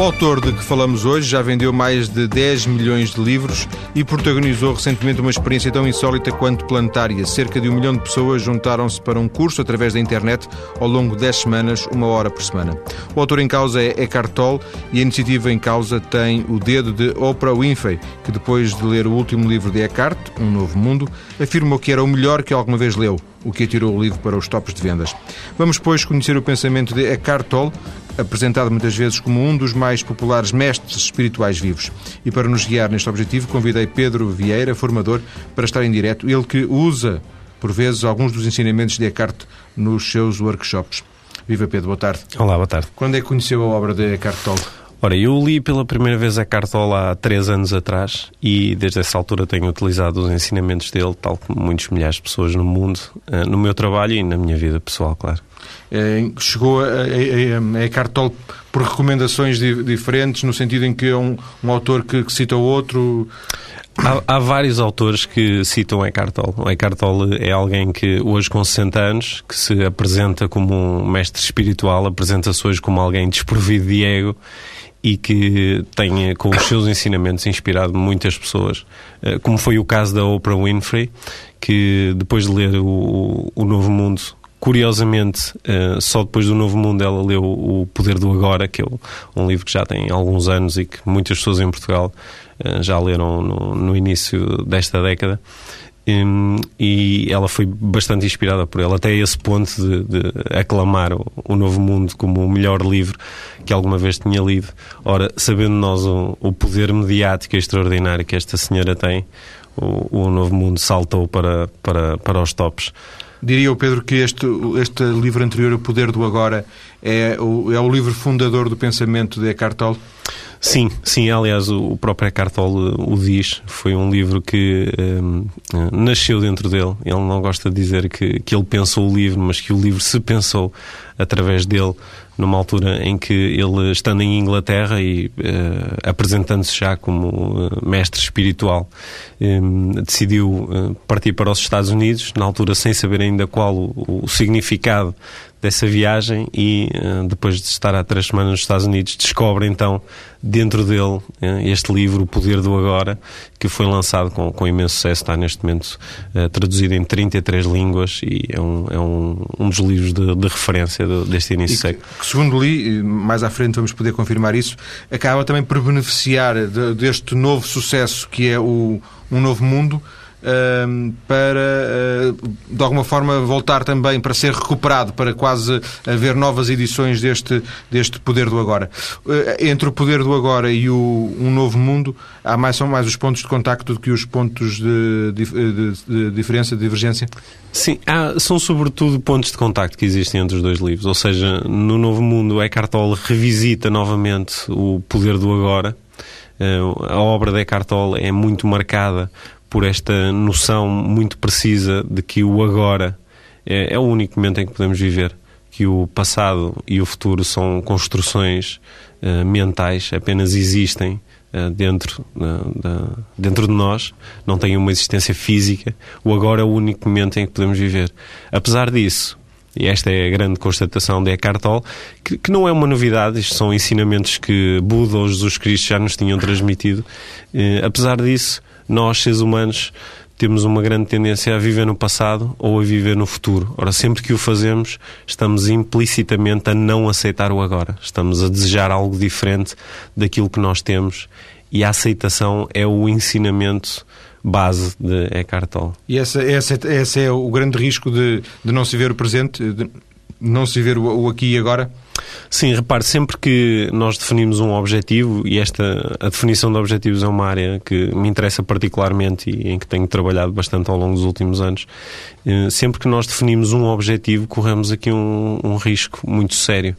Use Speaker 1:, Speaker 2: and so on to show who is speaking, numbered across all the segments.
Speaker 1: O autor de que falamos hoje já vendeu mais de 10 milhões de livros e protagonizou recentemente uma experiência tão insólita quanto planetária. Cerca de um milhão de pessoas juntaram-se para um curso através da internet ao longo de 10 semanas, uma hora por semana. O autor em causa é Eckhart Tolle e a iniciativa em causa tem o dedo de Oprah Winfrey, que depois de ler o último livro de Eckhart, Um Novo Mundo, afirmou que era o melhor que alguma vez leu, o que atirou o livro para os tops de vendas. Vamos, pois, conhecer o pensamento de Eckhart Tolle, apresentado muitas vezes como um dos mais populares mestres espirituais vivos. E para nos guiar neste objetivo, convidei Pedro Vieira, formador, para estar em direto, ele que usa, por vezes, alguns dos ensinamentos de Eckhart nos seus workshops. Viva Pedro, boa tarde.
Speaker 2: Olá, boa tarde.
Speaker 1: Quando é que conheceu a obra de Eckhart Tolle?
Speaker 2: Ora, eu li pela primeira vez a Cartola há três anos atrás e desde essa altura tenho utilizado os ensinamentos dele, tal como muitos milhares de pessoas no mundo, eh, no meu trabalho e na minha vida pessoal, claro.
Speaker 1: É, chegou a, a, a Eckhart Tolle por recomendações di, diferentes, no sentido em que é um, um autor que, que cita o outro...
Speaker 2: Há, há, vários autores que citam Eckhart Tolle. O Eckhart Tolle é alguém que hoje com 60 anos, que se apresenta como um mestre espiritual, apresenta-se hoje como alguém desprovido de ego e que tem, com os seus ensinamentos, inspirado muitas pessoas. Eh, como foi o caso da Oprah Winfrey, que depois de ler o, o Novo Mundo, curiosamente, eh, só depois do Novo Mundo ela leu O Poder do Agora, que é um livro que já tem alguns anos e que muitas pessoas em Portugal eh, já leram no, no início desta década. Um, e ela foi bastante inspirada por ele, até esse ponto de, de aclamar o, o, Novo Mundo como o melhor livro que alguma vez tinha lido. Ora, sabendo nós o, o poder mediático extraordinário que esta senhora tem, o, o Novo Mundo saltou para, para, para os tops.
Speaker 1: Diria o Pedro que este, este livro anterior, O Poder do Agora, é o, é o livro fundador do pensamento de Eckhart Tolle?
Speaker 2: Sim, sim, aliás o próprio Eckhart Tolle o diz, foi um livro que um, nasceu dentro dele, ele não gosta de dizer que, que ele pensou o livro, mas que o livro se pensou através dele, numa altura em que ele, estando em Inglaterra e uh, apresentando-se já como uh, mestre espiritual, um, decidiu uh, partir para os Estados Unidos, na altura sem saber ainda qual o, o significado dessa viagem e uh, depois de estar há três semanas nos Estados Unidos descobre então dentro dele uh, este livro O Poder do Agora que foi lançado com, com imenso sucesso está neste momento uh, traduzido em 33 línguas e é um, é um, um dos livros de, de referência deste início século.
Speaker 1: Que, segundo li, mais à frente vamos poder confirmar isso, acaba também por beneficiar de, deste novo sucesso que é o Um Novo Mundo para, ah, de alguma forma, voltar também para ser recuperado, para quase haver novas edições deste, deste Poder do Agora. Ah, entre o Poder do Agora e o Um Novo Mundo, há mais, são mais os pontos de contacto do que os pontos de, de, de, diferença, de divergência?
Speaker 2: Sim, há, são sobretudo pontos de contacto que existem entre os dois livros. Ou seja, no Novo Mundo, Eckhart Tolle revisita novamente o Poder do Agora. Ah, a obra de Eckhart Tolle é muito marcada por esta noção muito precisa de que o agora é, é, o único momento em que podemos viver, que o passado e o futuro são construções uh, mentais, apenas existem uh, dentro, uh, dentro de nós, não têm uma existência física. O agora é o único momento em que podemos viver. Apesar disso, e esta é a grande constatação de Eckhart Tolle, que, que, não é uma novidade, isto são ensinamentos que Buda ou Jesus Cristo já nos tinham transmitido. apesar disso, nós, seres humanos, temos uma grande tendência a viver no passado ou a viver no futuro. Ora, sempre que o fazemos, estamos implicitamente a não aceitar o agora. Estamos a desejar algo diferente daquilo que nós temos e a aceitação é o ensinamento base de Eckhart Tolle.
Speaker 1: E esse, esse, esse é o grande risco de, de não se ver o presente, de não se ver o, o aqui e agora?
Speaker 2: Sim, repare, sempre que nós definimos um objetivo, e esta a definição de objetivos é uma área que me interessa particularmente e em que tenho trabalhado bastante ao longo dos últimos anos, eh, sempre que nós definimos um objetivo, corremos aqui um, um risco muito sério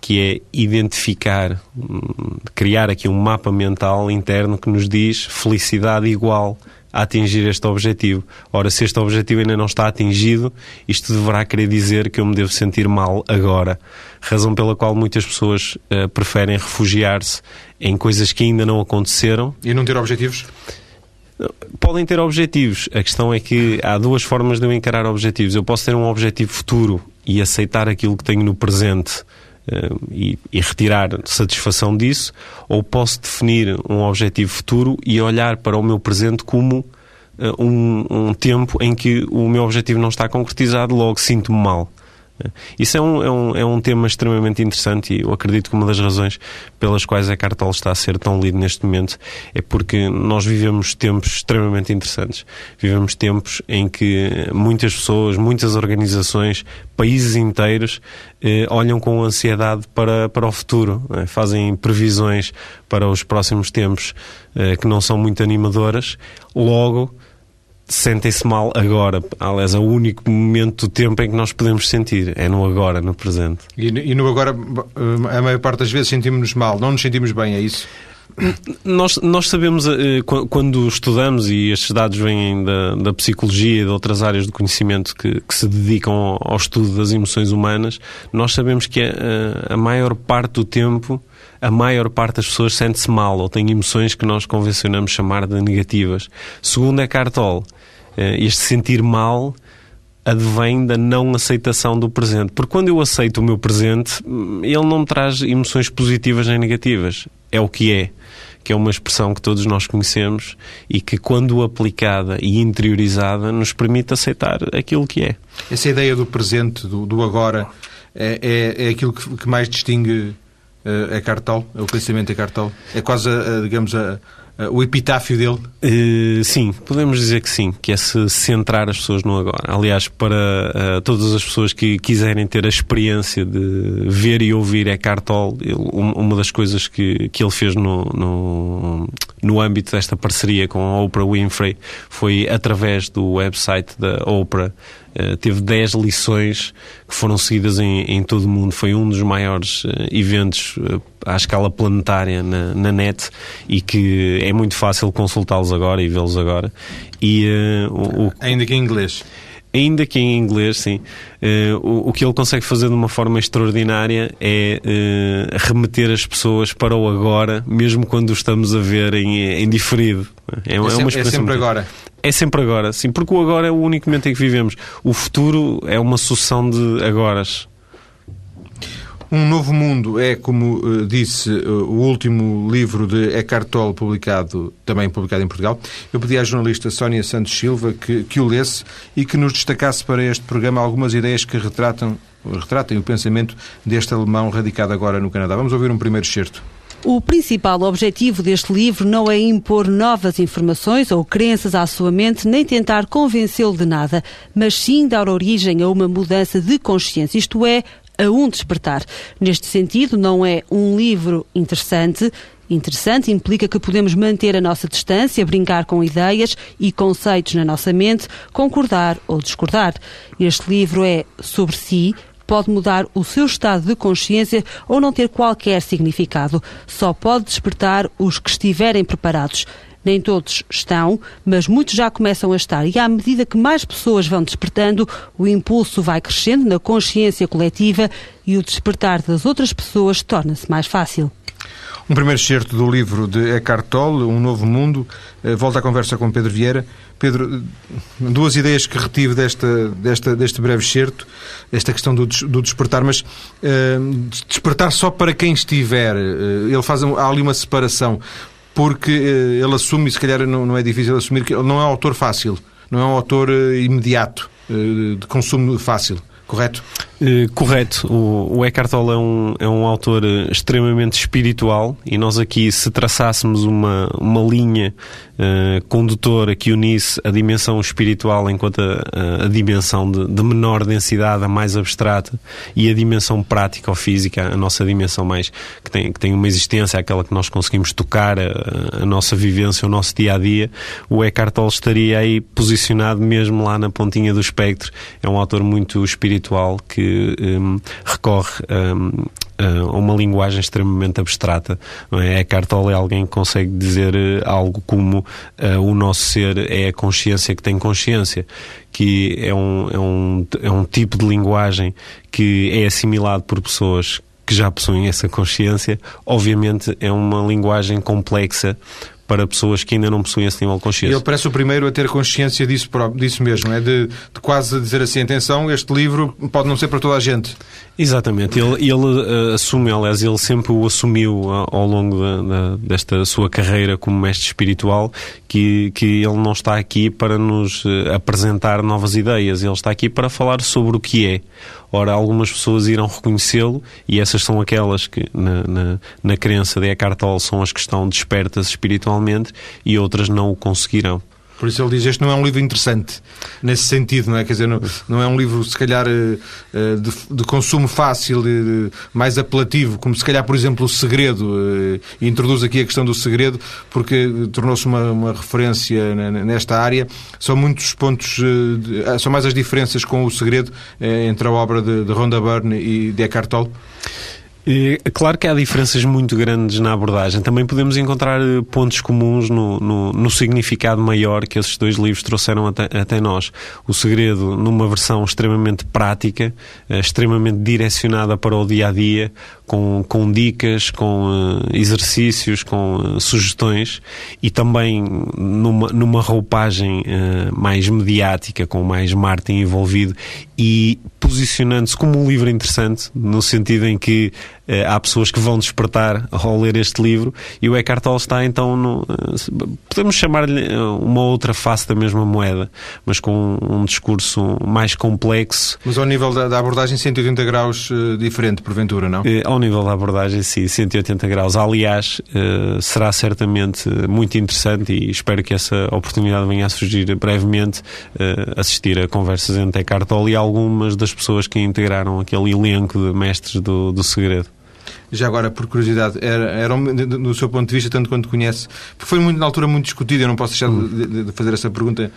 Speaker 2: que é identificar, hum, criar aqui um mapa mental interno que nos diz felicidade igual a atingir este objetivo. Ora, se este objetivo ainda não está atingido, isto deverá querer dizer que eu me devo sentir mal agora. Razão pela qual muitas pessoas uh, preferem refugiar-se em coisas que ainda não aconteceram.
Speaker 1: E não ter objetivos?
Speaker 2: Podem ter objetivos. A questão é que há duas formas de eu encarar objetivos. Eu posso ter um objetivo futuro e aceitar aquilo que tenho no presente e, e retirar satisfação disso, ou posso definir um objetivo futuro e olhar para o meu presente como um, um, tempo em que o meu objetivo não está concretizado, logo sinto-me mal. Isso é um, é, um, é um tema extremamente interessante e eu acredito que uma das razões pelas quais a Cartol está a ser tão lido neste momento é porque nós vivemos tempos extremamente interessantes. Vivemos tempos em que muitas pessoas, muitas organizações, países inteiros eh, olham com ansiedade para, para o futuro, né? fazem previsões para os próximos tempos eh, que não são muito animadoras. Logo, sentem-se mal agora. Aliás, é o único momento do tempo em que nós podemos sentir. É no agora, no presente.
Speaker 1: E, no agora, a maior parte das vezes sentimos-nos mal, não nos sentimos bem, é isso?
Speaker 2: Nós, nós sabemos, eh, quando estudamos, e estes dados vêm da, da psicologia e de outras áreas do conhecimento que, que, se dedicam ao estudo das emoções humanas, nós sabemos que a, a maior parte do tempo a maior parte das pessoas sente-se mal ou tem emoções que nós convencionamos chamar de negativas. Segundo Eckhart Tolle, eh, este sentir mal advém da não aceitação do presente. Porque quando eu aceito o meu presente, hum, ele não me traz emoções positivas nem negativas. É o que é. Que é uma expressão que todos nós conhecemos e que, quando aplicada e interiorizada, nos permite aceitar aquilo que é.
Speaker 1: Essa ideia do presente, do, do agora, é, é, é aquilo que, que mais distingue uh, Eckhart Tolle? É o pensamento Eckhart Tolle? É quase, a, a, digamos, a, o epitáfio dele?
Speaker 2: Uh, sim, podemos dizer que sim, que é se centrar as pessoas no agora. Aliás, para uh, todas as pessoas que quiserem ter a experiência de ver e ouvir Eckhart Tolle, uma das coisas que, que ele fez no, no, no âmbito desta parceria com a Oprah Winfrey foi através do website da Oprah Uh, teve 10 lições que foram seguidas em, em, todo o mundo. Foi um dos maiores uh, eventos uh, à escala planetária na, na, net e que é muito fácil consultá-los agora e vê-los agora. E,
Speaker 1: o, o... Ainda que em inglês
Speaker 2: ainda que em inglês, sim, uh, o, o, que ele consegue fazer de uma forma extraordinária é uh, remeter as pessoas para o agora, mesmo quando o estamos a ver em, em diferido.
Speaker 1: É, é, é, uma é sempre agora.
Speaker 2: É sempre agora, sim, porque o agora é o único momento em que vivemos. O futuro é uma sucessão de agoras.
Speaker 1: Um Novo Mundo é, como uh, disse, uh, o último livro de Eckhart Tolle publicado, também publicado em Portugal. Eu pedi à jornalista Sónia Santos Silva que, que o lesse e que nos destacasse para este programa algumas ideias que retratam, retratem o pensamento deste alemão radicado agora no Canadá. Vamos ouvir um primeiro excerto.
Speaker 3: O principal objetivo deste livro não é impor novas informações ou crenças à sua mente, nem tentar convencê-lo de nada, mas sim dar origem a uma mudança de consciência, isto é, a um despertar. Neste sentido, não é um livro interessante. Interessante implica que podemos manter a nossa distância, brincar com ideias e conceitos na nossa mente, concordar ou discordar. Este livro é sobre si, pode mudar o seu estado de consciência ou não ter qualquer significado. Só pode despertar os que estiverem preparados. Nem todos estão, mas muitos já começam a estar. E à medida que mais pessoas vão despertando, o impulso vai crescendo na consciência coletiva e o despertar das outras pessoas torna-se mais fácil.
Speaker 1: Um primeiro excerto do livro de Eckhart Tolle, Um Novo Mundo. Eh, volta à conversa com Pedro Vieira. Pedro, duas ideias que retive desta, desta, deste breve excerto, esta questão do, do despertar, mas uh, despertar só para quem estiver. Uh, ele faz, há ali uma separação porque uh, ele assume, e se calhar não, não é difícil assumir, que ele não é um autor fácil, não é um autor imediato, de consumo fácil, correto?
Speaker 2: Uh, correto. O, o Eckhart Tolle é um, é um autor extremamente espiritual e nós aqui, se traçássemos uma, uma linha uh, condutora que unisse a dimensão espiritual enquanto a, a dimensão de, de, menor densidade, a mais abstrata, e a dimensão prática ou física, a nossa dimensão mais que tem, que tem uma existência, aquela que nós conseguimos tocar, a, a nossa vivência, o nosso dia a dia, o Eckhart Tolle estaria aí posicionado mesmo lá na pontinha do espectro. É um autor muito espiritual que um, recorre um, a uma linguagem extremamente abstrata. É? Tolle é alguém que consegue dizer eh, algo como uh, o nosso ser é a consciência que tem consciência, que é um, é um, é um tipo de linguagem que é assimilado por pessoas que já possuem essa consciência. Obviamente é uma linguagem complexa para pessoas que ainda não possuem esse nível de consciência.
Speaker 1: Ele parece o primeiro a ter consciência disso, disso mesmo, é de, de quase dizer assim, atenção, este livro pode não ser para toda a gente.
Speaker 2: Exatamente, ele, ele uh, assume, aliás, ele sempre o assumiu uh, ao longo da, da, desta sua carreira como mestre espiritual, que, que ele não está aqui para nos uh, apresentar novas ideias, ele está aqui para falar sobre o que é. Ora, algumas pessoas irão reconhecê-lo e essas são aquelas que, na, na, na crença de Eckhart Tolle, são as que estão despertas espiritualmente e outras não o conseguirão.
Speaker 1: Por isso ele diz este não é um livro interessante, nesse sentido, não é? Quer dizer, não, não é um livro, se calhar, eh, eh, de, de consumo fácil, de, mais apelativo, como se calhar, por exemplo, o Segredo. Eh, e introduz aqui a questão do segredo, porque tornou-se uma, uma, referência nesta área. São muitos pontos, são mais as diferenças com o Segredo entre a obra de, de Rhonda Byrne e de Eckhart Tolle.
Speaker 2: Claro que há diferenças muito grandes na abordagem. Também podemos encontrar eh, pontos comuns no, no, no significado maior que esses dois livros trouxeram até, até, nós. O Segredo, numa versão extremamente prática, eh, extremamente direcionada para o dia a dia, com, com dicas, com uh, exercícios, com uh, sugestões e também numa, numa roupagem uh, mais mediática, com mais marketing envolvido e posicionando-se como um livro interessante, no sentido em que há pessoas que vão despertar ao ler este livro e o Eckhart Tolle está então no, podemos chamar-lhe uma outra face da mesma moeda mas com um discurso mais complexo
Speaker 1: mas ao nível da, da abordagem 180 graus diferente porventura, não?
Speaker 2: ao nível da abordagem, sim, 180 graus. Aliás, será certamente muito interessante e espero que essa oportunidade venha a surgir brevemente, assistir a conversas entre Eckhart Tolle e algumas das pessoas que integraram aquele elenco de mestres do, do segredo.
Speaker 1: Já agora, por curiosidade, era, era no seu ponto de vista, tanto quanto conhece, porque foi muito, na altura muito discutido, eu não posso deixar hum. de, de, fazer essa pergunta,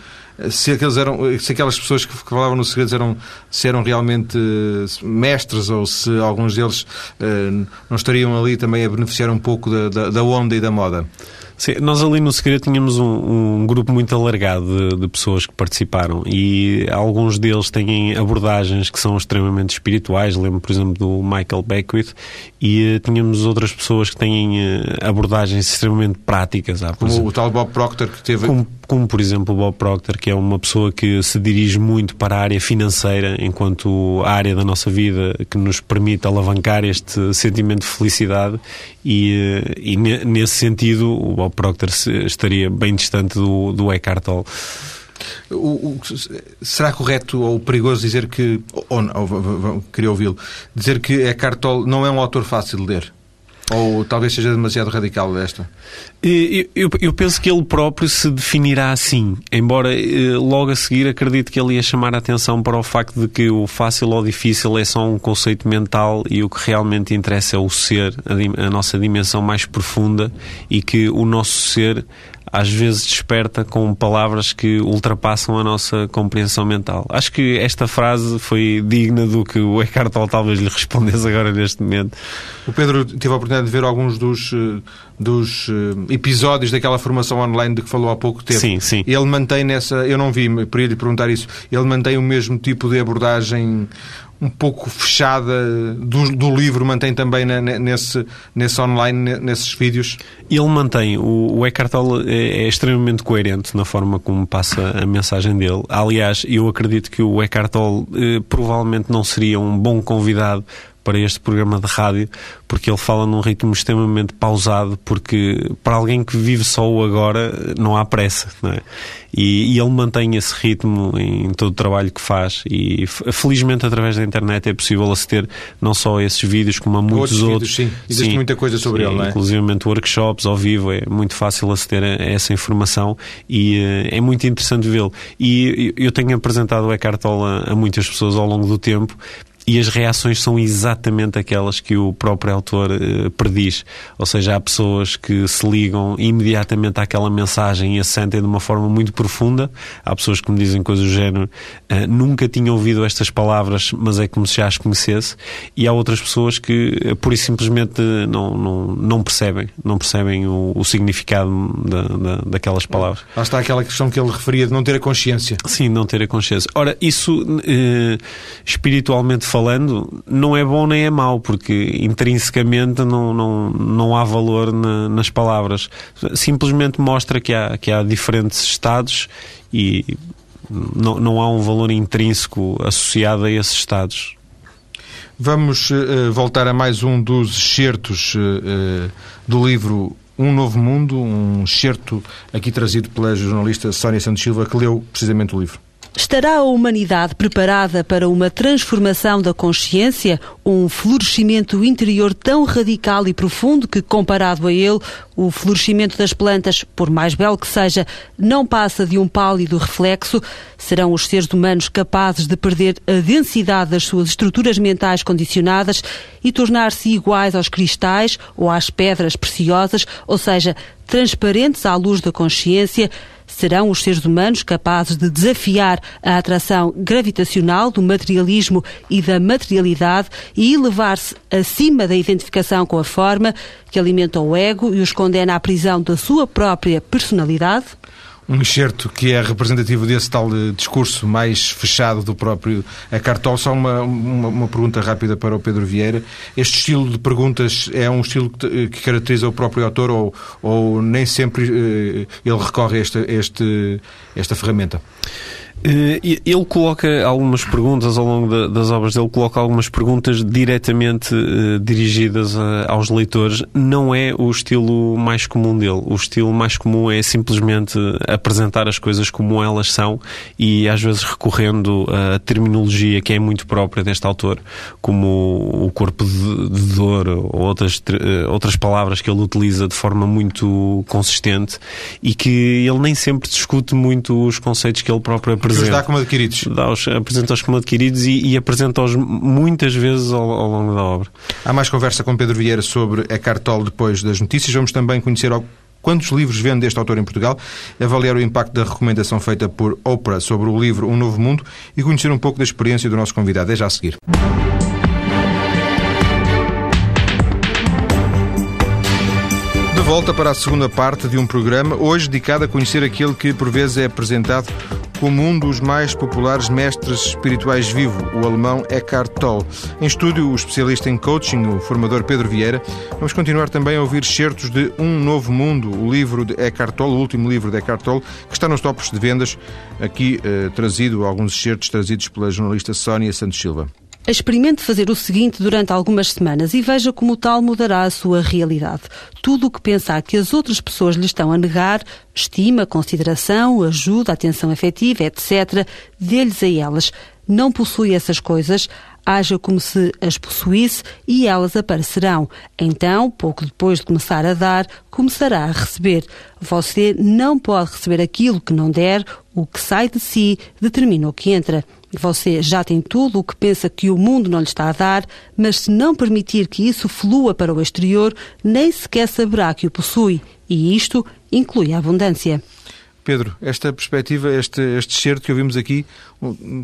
Speaker 1: se, aqueles eram, se aquelas pessoas que falavam no segredo eram, se eram realmente eh, mestres ou se alguns deles não estariam ali também a beneficiar um pouco da, da, da onda e da moda.
Speaker 2: Sim, nós ali no Segredo tínhamos um, um grupo muito alargado de, de, pessoas que participaram e alguns deles têm abordagens que são extremamente espirituais. Lembro, por exemplo, do Michael Beckwith e uh, tínhamos outras pessoas que têm uh, abordagens extremamente práticas.
Speaker 1: Ah, Como
Speaker 2: exemplo,
Speaker 1: o tal Bob Proctor que teve...
Speaker 2: Como, como, por exemplo, o Bob Proctor, que é uma pessoa que se dirige muito para a área financeira, enquanto a área da nossa vida que nos permite alavancar este sentimento de felicidade e, uh, e nesse sentido o Bob Proctor estaria bem distante do, do Eckhart Tolle.
Speaker 1: O, o, será correto ou perigoso dizer que, ou, ou, queria ouvi-lo, dizer que Eckhart Tolle não é um autor fácil de ler? Ou talvez seja demasiado radical esta?
Speaker 2: Eu, eu, eu, penso que ele próprio se definirá assim, embora eh, logo a seguir acredito que ele ia chamar a atenção para o facto de que o fácil ou difícil é só um conceito mental e o que realmente interessa é o ser, a, a nossa dimensão mais profunda e que o nosso ser às vezes desperta com palavras que ultrapassam a nossa compreensão mental. Acho que esta frase foi digna do que o Eckhart Tolle talvez lhe respondesse agora neste momento.
Speaker 1: O Pedro teve a oportunidade de ver alguns dos, eh, dos eh, episódios daquela formação online de que falou há pouco tempo.
Speaker 2: Sim, sim.
Speaker 1: Ele mantém nessa, eu não vi, para lhe perguntar isso, ele mantém o mesmo tipo de abordagem um pouco fechada do, do livro, mantém também na, nesse, nesse online, nesses vídeos?
Speaker 2: Ele mantém. O, o Eckhart Tolle é, é, extremamente coerente na forma como passa a mensagem dele. Aliás, eu acredito que o Eckhart Tolle eh, provavelmente não seria um bom convidado para este programa de rádio, porque ele fala num ritmo extremamente pausado, porque para alguém que vive só o agora não há pressa, não é? E, e, ele mantém esse ritmo em todo o trabalho que faz e felizmente através da internet é possível aceder não só a esses vídeos como a muitos outros. outros.
Speaker 1: Vídeos, sim. Existe sim, muita coisa sobre sim, ele, não é?
Speaker 2: Inclusive workshops ao vivo, é muito fácil aceder a, essa informação e uh, é muito interessante vê-lo. E eu tenho apresentado o Eckhart Tolle a, a muitas pessoas ao longo do tempo e as reações são exatamente aquelas que o próprio autor uh, prediz. Ou seja, há pessoas que se ligam imediatamente àquela mensagem e a sentem de uma forma muito profunda. Há pessoas que me dizem coisas do género: uh, nunca tinha ouvido estas palavras, mas é como se já as conhecesse. E há outras pessoas que, uh, pura e simplesmente, não, não, não percebem, não percebem o, o significado da, da, daquelas palavras.
Speaker 1: Lá está aquela questão que ele referia de não ter a consciência.
Speaker 2: Sim, não ter a consciência. Ora, isso espiritualmente falando, não é bom nem é mau, porque intrinsecamente não, não, não há valor na, nas palavras. Simplesmente mostra que há, que há diferentes estados e não, não há um valor intrínseco associado a esses estados.
Speaker 1: Vamos uh, voltar a mais um dos excertos uh, do livro Um Novo Mundo, um excerto aqui trazido pela jornalista Sónia Santos Silva, que leu precisamente o livro.
Speaker 3: Estará a humanidade preparada para uma transformação da consciência, um florescimento interior tão radical e profundo que, comparado a ele, o florescimento das plantas, por mais belo que seja, não passa de um pálido reflexo? Serão os seres humanos capazes de perder a densidade das suas estruturas mentais condicionadas e tornar-se iguais aos cristais ou às pedras preciosas, ou seja, transparentes à luz da consciência? Serão os seres humanos capazes de desafiar a atração gravitacional do materialismo e da materialidade e elevar-se acima da identificação com a forma que alimenta o ego e os condena à prisão da sua própria personalidade?
Speaker 1: Um excerto que é representativo desse tal eh, discurso mais fechado do próprio Cartol. Só uma, uma, uma, pergunta rápida para o Pedro Vieira. Este estilo de perguntas é um estilo que, eh, que caracteriza o próprio autor ou, ou nem sempre ele recorre a esta, este, esta ferramenta?
Speaker 2: Eh, ele coloca algumas perguntas ao longo das obras dele, coloca algumas perguntas diretamente uh, dirigidas a, aos leitores. Não é o estilo mais comum dele. O estilo mais comum é simplesmente apresentar as coisas como elas são e às vezes recorrendo a terminologia que é muito própria deste autor, como o corpo de, dor ou outras, outras palavras que ele utiliza de forma muito consistente e que ele nem sempre discute muito os conceitos que ele próprio apresenta
Speaker 1: apresenta. Os dá como adquiridos.
Speaker 2: Dá-os, apresenta-os como adquiridos e, e apresenta-os muitas vezes ao, ao, longo da obra.
Speaker 1: Há mais conversa com Pedro Vieira sobre Eckhart Tolle depois das notícias. Vamos também conhecer quantos livros vende este autor em Portugal, avaliar o impacto da recomendação feita por Oprah sobre o livro Um Novo Mundo e conhecer um pouco da experiência do nosso convidado. É já a seguir. De volta para a segunda parte de um programa, hoje dedicado a conhecer aquele que por vezes é apresentado como um dos mais populares mestres espirituais vivo, o alemão Eckhart Tolle. Em estúdio, o especialista em coaching, o formador Pedro Vieira. Vamos continuar também a ouvir certos de Um Novo Mundo, o livro de Eckhart Tolle, o último livro de Eckhart Tolle, que está nos topos de vendas, aqui eh, trazido, alguns excertos trazidos pela jornalista Sónia Santos Silva.
Speaker 3: Experimente fazer o seguinte durante algumas semanas e veja como tal mudará a sua realidade. Tudo o que pensar que as outras pessoas lhe estão a negar, estima, consideração, ajuda, atenção afetiva, etc., dê-lhes a elas. Não possui essas coisas, haja como se as possuísse e elas aparecerão. Então, pouco depois de começar a dar, começará a receber. Você não pode receber aquilo que não der, o que sai de si determina o que entra. Você já tem tudo o que pensa que o mundo não lhe está a dar, mas se não permitir que isso flua para o exterior, nem sequer saberá que o possui. E isto inclui a abundância.
Speaker 1: Pedro, esta perspectiva, este, este certo que ouvimos aqui,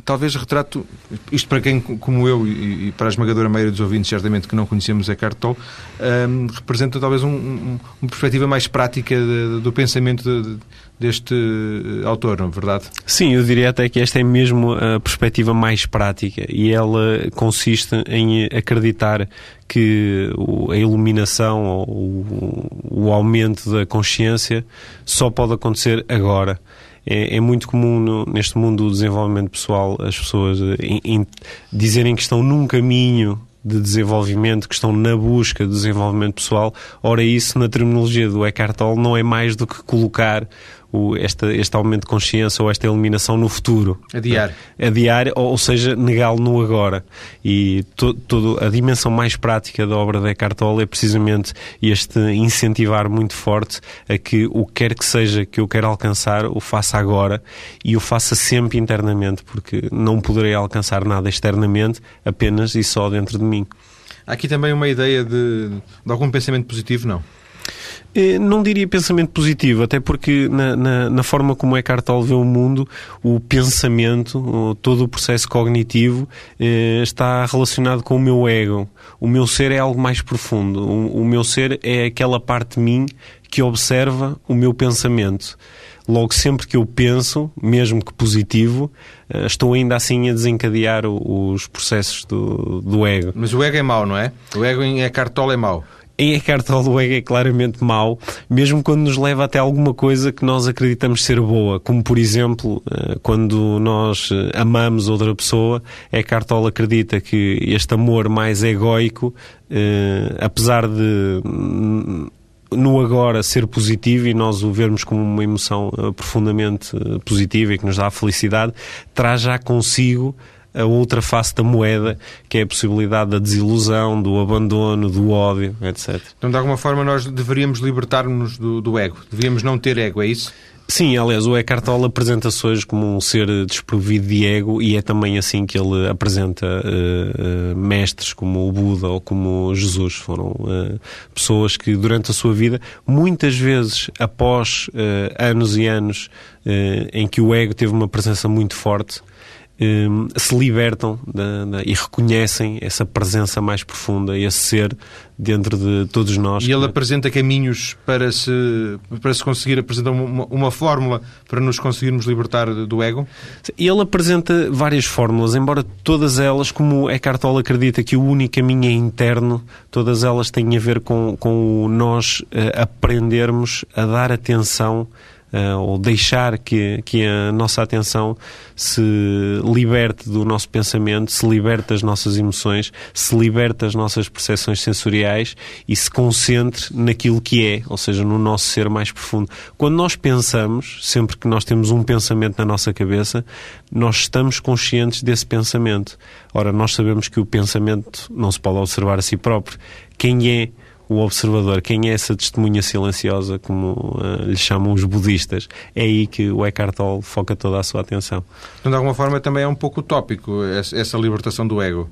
Speaker 1: talvez retrato, isto para quem como eu e, para a esmagadora maioria dos ouvintes, certamente que não conhecemos Eckhart Tolle, um, representa talvez um, um, uma perspectiva mais prática de, do pensamento de, deste eh, autor, não é verdade?
Speaker 2: Sim, eu diria até que esta é mesmo a perspectiva mais prática e ela consiste em acreditar que a iluminação ou o aumento da consciência só pode acontecer agora. É, é, muito comum no, neste mundo do desenvolvimento pessoal as pessoas em, em, dizerem que estão num caminho de desenvolvimento, que estão na busca de desenvolvimento pessoal. Ora, isso na terminologia do Eckhart Tolle não é mais do que colocar o, esta, este aumento de consciência ou esta eliminação no futuro.
Speaker 1: Adiar.
Speaker 2: Adiar, ou, ou seja, negá-lo no agora. E to, todo, a dimensão mais prática da obra de Eckhart Tolle é precisamente este incentivar muito forte a que o que quer que seja que eu quero alcançar, o faça agora e o faça sempre internamente, porque não poderei alcançar nada externamente apenas e só dentro de mim.
Speaker 1: Há aqui também uma ideia de, de algum pensamento positivo, não?
Speaker 2: Eh, não diria pensamento positivo, até porque na, na, na forma como é Tolle vê o mundo, o pensamento, todo o processo cognitivo eh, está relacionado com o meu ego. O meu ser é algo mais profundo. O, o meu ser é aquela parte de mim que observa o meu pensamento. Logo, sempre que eu penso, mesmo que positivo, uh, estou ainda assim a desencadear os processos do, do ego.
Speaker 1: Mas o ego é mau, não é? O ego em Eckhart Tolle é mau
Speaker 2: em Eckhart Tolle é claramente mau, mesmo quando nos leva até alguma coisa que nós acreditamos ser boa, como por exemplo, eh, quando nós eh, amamos outra pessoa, Eckhart Tolle acredita que este amor mais egóico, eh, apesar de no agora ser positivo e nós o vermos como uma emoção profundamente positiva e que nos dá felicidade, traz já consigo a outra face da moeda, que é a possibilidade da desilusão, do abandono, do ódio, etc.
Speaker 1: Então, de alguma forma, nós deveríamos libertar-nos do, do ego. Devíamos não ter ego, é isso?
Speaker 2: Sim, aliás, o Eckhart Tolle apresenta-se hoje como um ser desprovido de ego e é também assim que ele apresenta uh, uh, mestres como o Buda ou como Jesus. Foram uh, pessoas que durante a sua vida, muitas vezes após anos e anos em que o ego teve uma presença muito forte, um, se libertam da, da, e reconhecem essa presença mais profunda, esse ser dentro de todos nós.
Speaker 1: E ele apresenta caminhos para se, para se conseguir apresentar uma, uma fórmula para nos conseguirmos libertar do ego?
Speaker 2: Ele apresenta várias fórmulas, embora todas elas, como Eckhart Tolle acredita que o único caminho é interno, todas elas têm a ver com, com nós uh, aprendermos a dar atenção uh, ou deixar que, que a nossa atenção se liberte do nosso pensamento, se liberte das nossas emoções, se liberte das nossas percepções sensoriais e se concentre naquilo que é, ou seja, no nosso ser mais profundo. Quando nós pensamos, sempre que nós temos um pensamento na nossa cabeça, nós estamos conscientes desse pensamento. Ora, nós sabemos que o pensamento não se pode observar a si próprio. Quem é o observador, quem é essa testemunha silenciosa, como uh, lhe chamam os budistas, é aí que o Eckhart Tolle foca toda a sua atenção.
Speaker 1: Então, de alguma forma, também é um pouco utópico essa libertação do ego.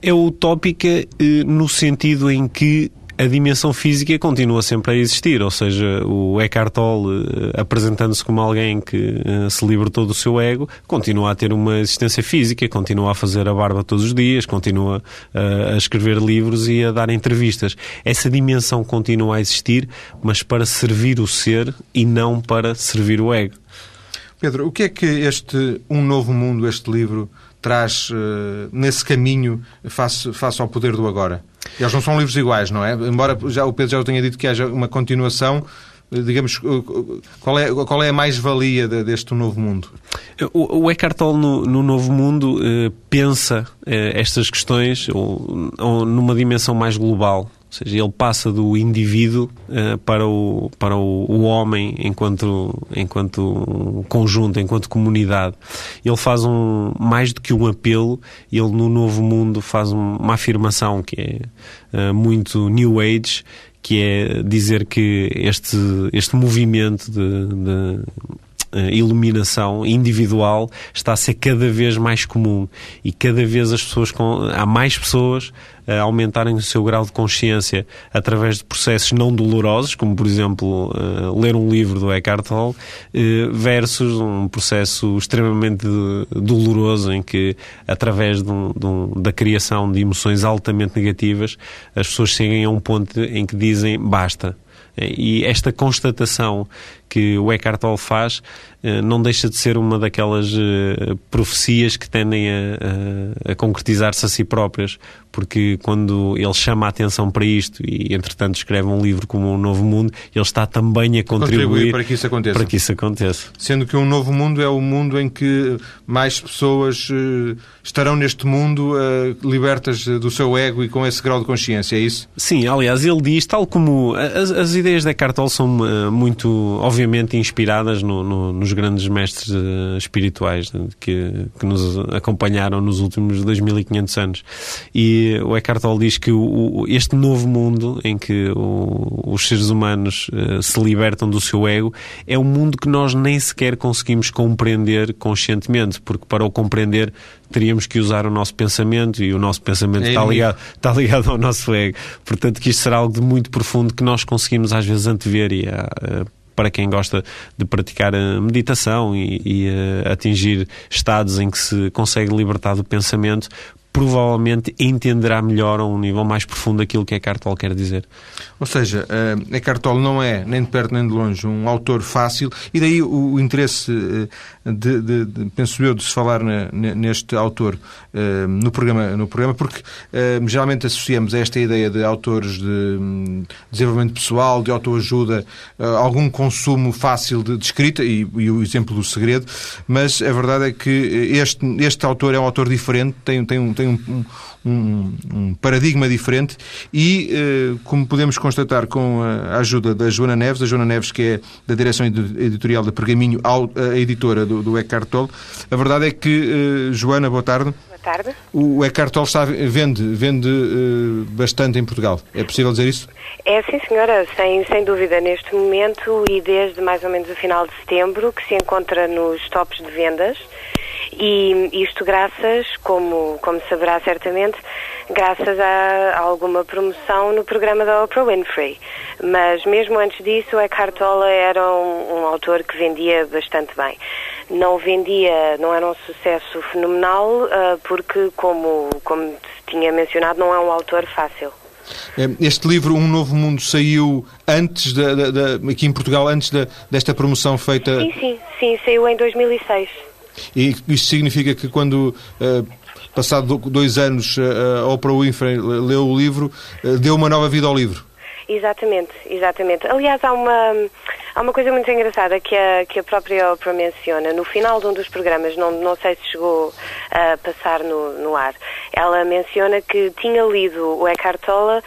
Speaker 2: É utópica uh, no sentido em que a dimensão física continua sempre a existir, ou seja, o Eckhart Tolle, eh, apresentando-se como alguém que eh, se libertou do seu ego, continua a ter uma existência física, continua a fazer a barba todos os dias, continua eh, a escrever livros e a dar entrevistas. Essa dimensão continua a existir, mas para servir o ser e não para servir o ego.
Speaker 1: Pedro, o que é que este Um Novo Mundo, este livro, traz nesse caminho face, face ao poder do agora? Eles não são livros iguais, não é? Embora já, o Pedro já o tenha dito que haja uma continuação, eh, digamos, eh, qual é, qual é a mais-valia deste Novo Mundo?
Speaker 2: O, o Eckhart Tolle, no, no Novo Mundo, eh, pensa eh, estas questões ou, ou numa dimensão mais global. Ou seja, ele passa do indivíduo uh, para, o, para o, o, homem enquanto, enquanto conjunto, enquanto comunidade. Ele faz um, mais do que um apelo, ele no Novo Mundo faz um, uma afirmação que é uh, muito New Age, que é dizer que este, este movimento de, de iluminação individual está a ser cada vez mais comum e cada vez as pessoas com, há mais pessoas a aumentarem o seu grau de consciência através de processos não dolorosos, como por exemplo uh, ler um livro do Eckhart Tolle, uh, versus um processo extremamente doloroso em que através de um, de um, da criação de emoções altamente negativas as pessoas chegam a um ponto em que dizem basta. E esta constatação que o Eckhart Tolle faz eh, não deixa de ser uma daquelas eh, profecias que tendem a, a, a concretizar-se a si próprias, porque quando ele chama a atenção para isto e, entretanto, escreve um livro como Um Novo Mundo, ele está também a contribuir, contribuir
Speaker 1: para, que isso aconteça.
Speaker 2: para que isso aconteça.
Speaker 1: Sendo que um novo mundo é o mundo em que mais pessoas eh, estarão neste mundo libertas do seu ego e com esse grau de consciência, é isso?
Speaker 2: Sim, aliás, ele diz, tal como as, as ideias de Eckhart Tolle são muito, obviamente, inspiradas no, no, nos grandes mestres uh, espirituais né, que, que nos acompanharam nos últimos 2500 anos. E o Eckhart Tolle diz que o, este novo mundo em que o, os seres humanos uh, se libertam do seu ego é um mundo que nós nem sequer conseguimos compreender conscientemente, porque para o compreender teríamos que usar o nosso pensamento e o nosso pensamento é está, ligado, está ligado ao nosso ego. Portanto, que isto será algo de muito profundo que nós conseguimos às vezes antever e uh, para quem gosta de praticar a meditação e, e atingir estados em que se consegue libertar do pensamento, provavelmente entenderá melhor a um nível mais profundo aquilo que Eckhart Tolle quer dizer.
Speaker 1: Ou seja, uh, Eckhart Tolle não é, nem de perto nem de longe, um autor fácil, e daí o, o interesse, uh, de, de, de, penso eu, de se falar na, neste autor uh, no, programa, no programa, porque uh, geralmente associamos a esta ideia de autores de um, desenvolvimento pessoal, de autoajuda, algum consumo fácil de, de escrita, e, e, o exemplo do segredo, mas a verdade é que este, este autor é um autor diferente, tem, tem, um, tem um, um paradigma diferente e, como podemos constatar com a ajuda da Joana Neves, a Joana Neves que é da direção editorial da Pergaminho, a editora do, do Eckhart Tolle. A verdade é que, uh, Joana, boa tarde.
Speaker 4: Boa tarde.
Speaker 1: O Eckhart Tolle está, vende, vende uh, bastante em Portugal. É possível dizer isso?
Speaker 4: É sim, senhora, sem, sem dúvida. Neste momento e desde mais ou menos o final de setembro, que se encontra nos tops de vendas. E isto graças, como, como saberá certamente, graças a, a alguma promoção no programa da Oprah Winfrey. Mas mesmo antes disso, Eckhart Tolle era um, um autor que vendia bastante bem não vendia, não era um sucesso fenomenal, uh, porque, como, como tinha mencionado, não é um autor fácil.
Speaker 1: Eh, este livro, Um Novo Mundo, saiu antes, da, da, da, aqui em Portugal, antes da, desta promoção feita?
Speaker 4: Sim, sim, sim, saiu em 2006.
Speaker 1: E isso significa que quando, uh, passado dois anos, a Oprah Winfrey leu o livro, deu uma nova vida ao livro?
Speaker 4: Exatamente, exatamente. Aliás, há uma, há uma coisa muito engraçada que a, que a própria Oprah menciona. No final de um dos programas, não, não sei se chegou a passar no, no ar, ela menciona que tinha lido o Eckhart Tolle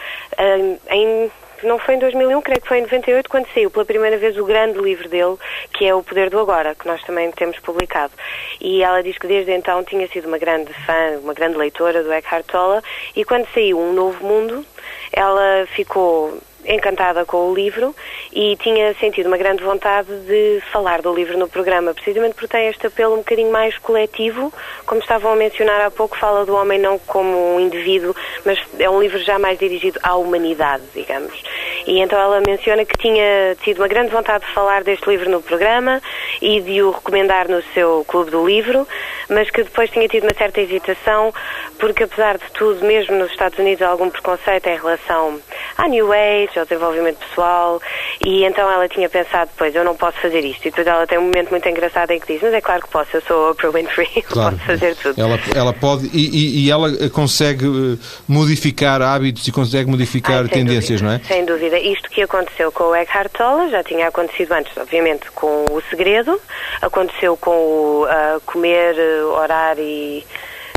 Speaker 4: em não foi em 2001, creio que foi em 98, quando saiu pela primeira vez o grande livro dele, que é O Poder do Agora, que nós também temos publicado. E ela diz que desde então tinha sido uma grande fã, uma grande leitora do Eckhart Tolle, e quando saiu Um Novo Mundo, ela ficou encantada com o livro e tinha sentido uma grande vontade de falar do livro no programa, precisamente porque tem este apelo um bocadinho mais coletivo, como estavam a mencionar há pouco, fala do homem não como um indivíduo, mas é um livro já mais dirigido à humanidade, digamos. E então ela menciona que tinha tido uma grande vontade de falar deste livro no programa e de o recomendar no seu clube do livro, mas que depois tinha tido uma certa hesitação, porque apesar de tudo, mesmo nos Estados Unidos, há algum preconceito em relação à New Age, ao desenvolvimento pessoal, e então ela tinha pensado, pois, eu não posso fazer isto. E depois ela tem um momento muito engraçado em que diz, mas é claro que posso, eu sou Oprah Winfrey, claro. posso fazer tudo.
Speaker 1: Ela, ela pode, e, e, ela consegue eh, modificar hábitos e consegue modificar Ai, tendências,
Speaker 4: dúvida,
Speaker 1: não é?
Speaker 4: Sem dúvida. Isto que aconteceu com o Eckhart Tolle já tinha acontecido antes, obviamente, com o segredo, aconteceu com o uh, comer, orar e...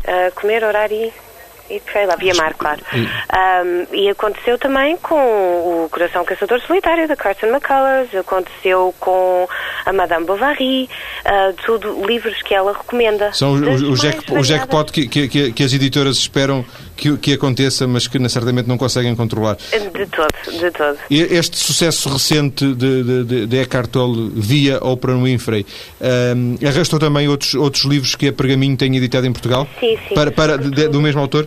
Speaker 4: Uh, comer, orar e e sei lá, via mar, claro. Um, e aconteceu também com o Coração Caçador Solitário, da Carson McCullers, aconteceu com a Madame Bovary, uh, tudo livros que ela recomenda.
Speaker 1: São o, o, jack, o jackpot que, que, que, as editoras esperam que, que aconteça, mas que certamente não conseguem controlar.
Speaker 4: De todo, de todo.
Speaker 1: E este sucesso recente de, de, de Eckhart Tolle via Oprah Winfrey um, arrastou também outros, outros livros que a Pergaminho tem editado em Portugal?
Speaker 4: Sim, sim.
Speaker 1: Para, para, de, do mesmo autor?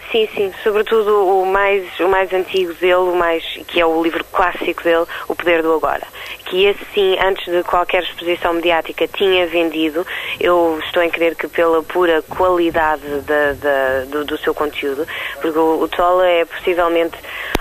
Speaker 4: Sim, sim, sobretudo o mais, o mais antigo dele, o mais, que é o livro clássico dele, O Poder do Agora. Que esse sim, antes de qualquer exposição mediática, tinha vendido. Eu estou em crer que pela pura qualidade da, da, do, do, seu conteúdo, porque o, o Tolle é possivelmente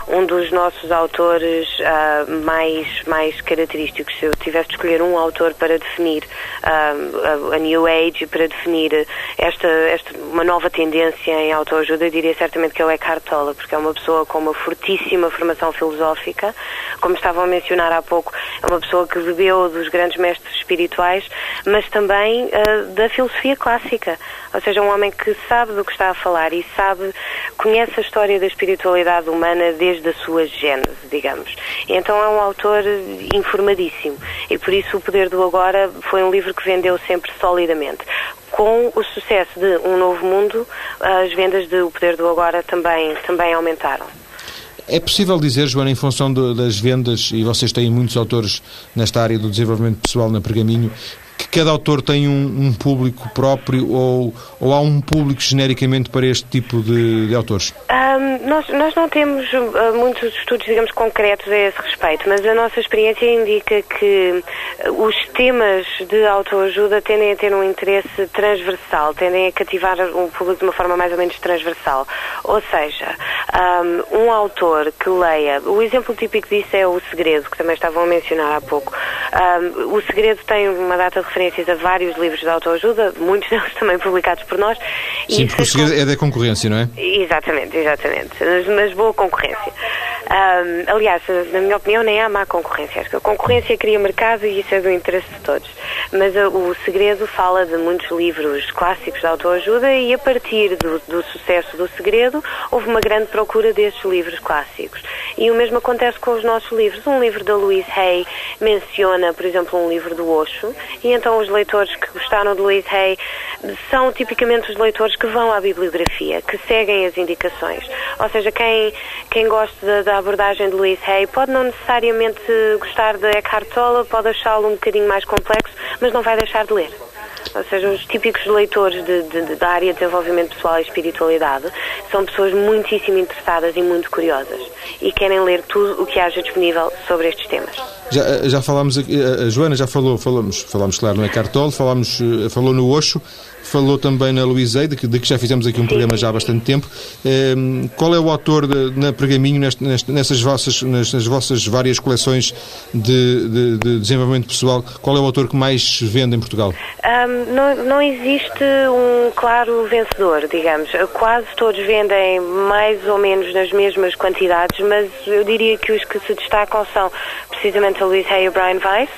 Speaker 4: um dos nossos autores uh, mais, mais característicos. Se eu tivesse de escolher um autor para definir uh, a, a, New Age, para definir esta, esta, uma nova tendência em autoajuda, eu diria certamente que é o Eckhart Tolle, porque é uma pessoa com uma fortíssima formação filosófica, como estavam a mencionar há pouco, é uma pessoa que bebeu dos grandes mestres espirituais, mas também uh, da filosofia clássica, ou seja, um homem que sabe do que está a falar e sabe, conhece a história da espiritualidade humana desde a sua gênese, digamos. Então é um autor informadíssimo. E por isso o Poder do Agora foi um livro que vendeu sempre solidamente com o sucesso de Um Novo Mundo, as vendas de O Poder do Agora também, também aumentaram.
Speaker 1: É possível dizer, Joana, em função das vendas, e vocês têm muitos autores nesta área do desenvolvimento pessoal na Pergaminho, que cada autor tem um, um público próprio ou, ou há um público genericamente para este tipo de, de autores?
Speaker 4: Um, nós, nós não temos uh, muitos estudos, digamos, concretos a esse respeito, mas a nossa experiência indica que uh, os temas de autoajuda tendem a ter um interesse transversal, tendem a cativar o público de uma forma mais ou menos transversal. Ou seja, um, um autor que leia, o exemplo típico disso é O Segredo, que também estavam a mencionar há pouco. Um, o Segredo tem uma data de referências a vários livros de autoajuda, muitos deles também publicados por nós.
Speaker 1: Sim, porque o Segredo é da concorrência, não é?
Speaker 4: Exatamente, exatamente. Mas, mas boa concorrência. Um, aliás, na minha opinião, nem há má concorrência. Acho que a concorrência cria mercado e isso é do interesse de todos. Mas uh, o Segredo fala de muitos livros clássicos de autoajuda e a partir do, do sucesso do Segredo houve uma grande procura destes livros clássicos. E o mesmo acontece com os nossos livros. Um livro da Louise Hay menciona, por exemplo, um livro do Osho e então os leitores que gostaram de Louise Hay são tipicamente os leitores que vão à bibliografia, que seguem as indicações. Ou seja, quem, quem gosta da, da abordagem de Louise Hay pode não necessariamente gostar de Eckhart Tolle, pode achá-lo um bocadinho mais complexo, mas não vai deixar de ler. Ou seja, os típicos leitores de, de, da área de desenvolvimento pessoal e espiritualidade são pessoas muitíssimo interessadas e muito curiosas e querem ler tudo o que haja disponível sobre estes temas.
Speaker 1: Já, já falámos, a Joana já falou, falamos, falamos claro no Eckhart Tolle, falamos, eh, falou no Osho, falou também na Luísa de, de que já fizemos aqui um programa já há bastante tempo. Ehm, qual é o autor de, na Pergaminho, neste, nessas, vossas, nas, vossas várias coleções de, de, de, desenvolvimento pessoal, qual é o autor que mais vende em Portugal?
Speaker 4: Um, não, não existe um claro vencedor, digamos. Quase todos vendem mais ou menos nas mesmas quantidades, mas eu diria que os que se destacam são precisamente a Louise Hay e o Brian Weiss,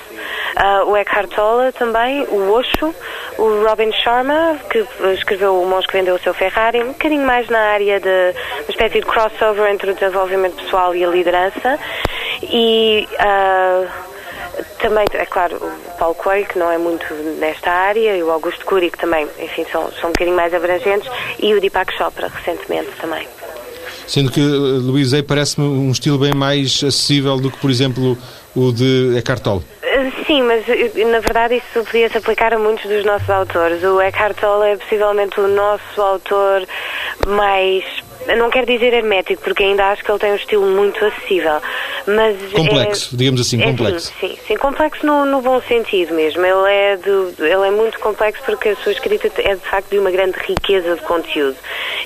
Speaker 4: uh, o Eckhart Tolle também, o Osho, o Robin Sharma, que escreveu O Monge que Vendeu o Seu Ferrari, um bocadinho mais na área de uma espécie de crossover entre o desenvolvimento pessoal e a liderança. E uh, também, é claro, o Paulo Coelho, que não é muito nesta área, e o Augusto Cury, que também, enfim, são, são um bocadinho mais abrangentes, e o Deepak Chopra, recentemente também.
Speaker 1: Sendo que uh, Luís Ei parece-me um estilo bem mais acessível do que, por exemplo, o de Eckhart Tolle.
Speaker 4: Sim, mas na verdade isso podia-se aplicar a muitos dos nossos autores. O Eckhart Tolle é possivelmente o nosso autor mais não quero dizer hermético, porque ainda acho que ele tem um estilo muito acessível. Mas
Speaker 1: complexo,
Speaker 4: é,
Speaker 1: digamos assim,
Speaker 4: é,
Speaker 1: complexo.
Speaker 4: Sim, sim, sim complexo no, no, bom sentido mesmo. Ele é, de, ele é muito complexo porque a sua escrita é de facto de uma grande riqueza de conteúdo.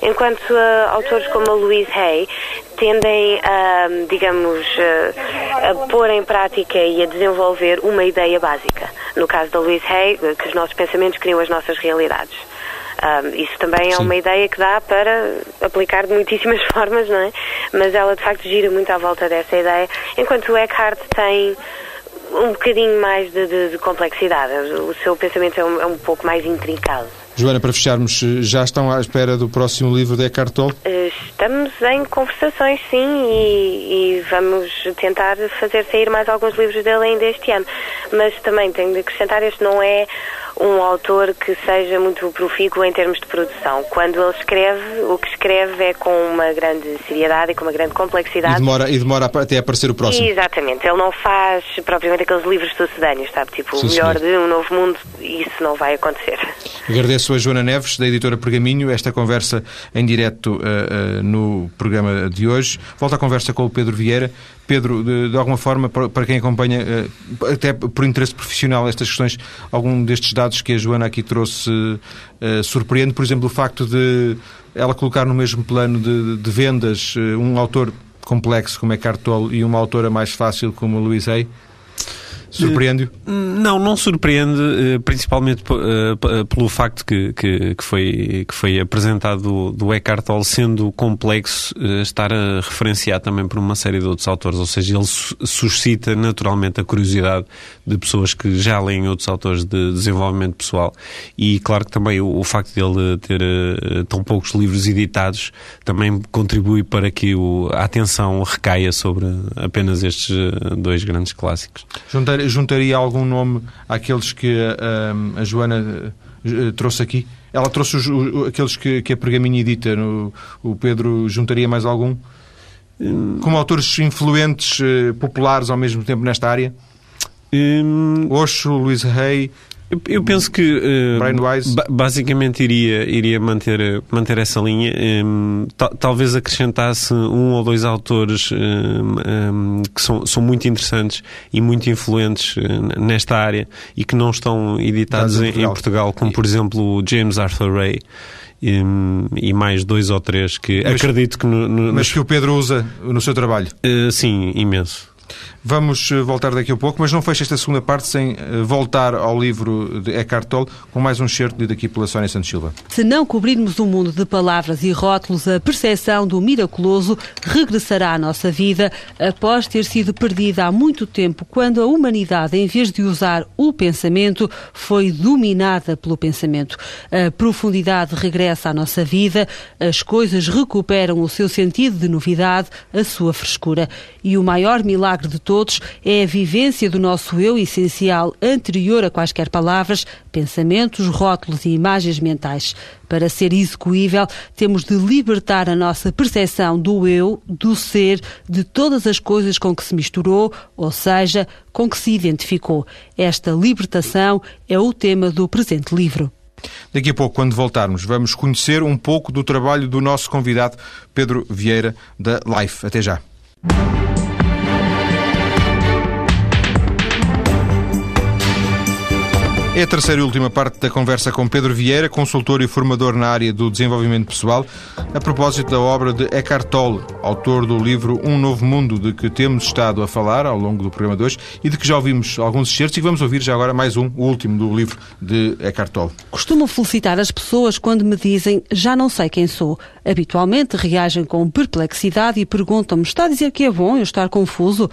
Speaker 4: Enquanto uh, autores como a Louise Hay tendem a, digamos, a, a pôr em prática e a desenvolver uma ideia básica. No caso da Louise Hay, que os nossos pensamentos criam as nossas realidades. Um, isso também é Sim. uma ideia que dá para aplicar de muitíssimas formas, não é? Mas ela de facto gira muito à volta dessa ideia, enquanto o Eckhart tem um bocadinho mais de, de, de complexidade. O seu pensamento é um, é um pouco mais intrincado.
Speaker 1: Joana, para fecharmos, já estão à espera do próximo livro de Eckhart Tolle?
Speaker 4: Eh, estamos em conversações, sim, e, e, vamos tentar fazer sair mais alguns livros dele ainda este ano. Mas também tenho de acrescentar, este não é um autor que seja muito profícuo em termos de produção. Quando ele escreve, o que escreve é com uma grande seriedade e com uma grande complexidade.
Speaker 1: E demora, e demora até aparecer o próximo.
Speaker 4: Exatamente. Ele não faz propriamente aqueles livros sucedâneos, sabe? Tipo, Sim, o melhor senhor. de um novo mundo, isso não vai acontecer.
Speaker 1: Agradeço a Joana Neves, da editora Pergaminho, esta conversa em direto uh, uh, no programa de hoje. Volto à conversa com o Pedro Vieira. Pedro, de, de alguma forma, para, para quem acompanha, uh, até por interesse profissional, estas questões, algum destes dados que a Joana aqui trouxe surpreende, por exemplo, o facto de ela colocar no mesmo plano de, de vendas um autor complexo como é Cartol e uma autora mais fácil como a Louise Hay? Surpreende-o?
Speaker 2: Não, não surpreende, eh, principalmente eh, pelo facto que, que, que, foi, que foi apresentado do Eckhart Tolle sendo complexo eh, estar a referenciar também por uma série de outros autores, ou seja, ele suscita naturalmente a curiosidade de pessoas que já leem outros autores de desenvolvimento pessoal. E claro que também o, o facto de ele ter tão poucos livros editados também contribui para que o, a atenção recaia sobre apenas estes dois grandes clássicos
Speaker 1: juntaria algum nome àqueles que a, a Joana eh, trouxe aqui? Ela trouxe os, os, aqueles que, que a Pergaminho edita. No, o Pedro juntaria mais algum? Como autores influentes, eh, populares ao mesmo tempo nesta área?
Speaker 2: Um...
Speaker 1: Osho, Luís Rey,
Speaker 2: Eu, eu penso que uh, basicamente iria, iria manter, manter essa linha. Um, talvez acrescentasse um ou dois autores um, um, que são, são muito interessantes e muito influentes uh, nesta área e que não estão editados em, em, Portugal, como por exemplo James Arthur Ray. E, e, mais dois ou três que mas, acredito que no, no,
Speaker 1: mas que o Pedro usa no seu trabalho
Speaker 2: uh, sim, imenso
Speaker 1: Vamos eh, voltar daqui a pouco, mas não fecho esta segunda parte sem eh, voltar ao livro de Eckhart Tolle com mais um certo lido aqui pela Sónia Santos Silva.
Speaker 3: Se não cobrirmos o um mundo de palavras e rótulos, a percepção do miraculoso regressará à nossa vida após ter sido perdida há muito tempo, quando a humanidade, em vez de usar o pensamento, foi dominada pelo pensamento. A profundidade regressa à nossa vida, as coisas recuperam o seu sentido de novidade, a sua frescura. E o maior milagre de todos é a vivência do nosso eu essencial anterior a quaisquer palavras, pensamentos, rótulos e imagens mentais. Para ser execuível, temos de libertar a nossa percepção do eu, do ser, de todas as coisas com que se misturou, ou seja, com que se identificou. Esta libertação é o tema do presente livro.
Speaker 1: Daqui a pouco, quando voltarmos, vamos conhecer um pouco do trabalho do nosso convidado, Pedro Vieira, da Life. Até já. É a terceira e última parte da conversa com Pedro Vieira, consultor e formador na área do desenvolvimento pessoal, a propósito da obra de Eckhart Tolle, autor do livro Um Novo Mundo, de que temos estado a falar ao longo do programa 2 e de que já ouvimos alguns excertos e vamos ouvir já agora mais um, o último do livro de Eckhart Tolle.
Speaker 3: Costumo felicitar as pessoas quando me dizem já não sei quem sou. Habitualmente reagem com perplexidade e perguntam-me está a dizer que é bom eu estar confuso?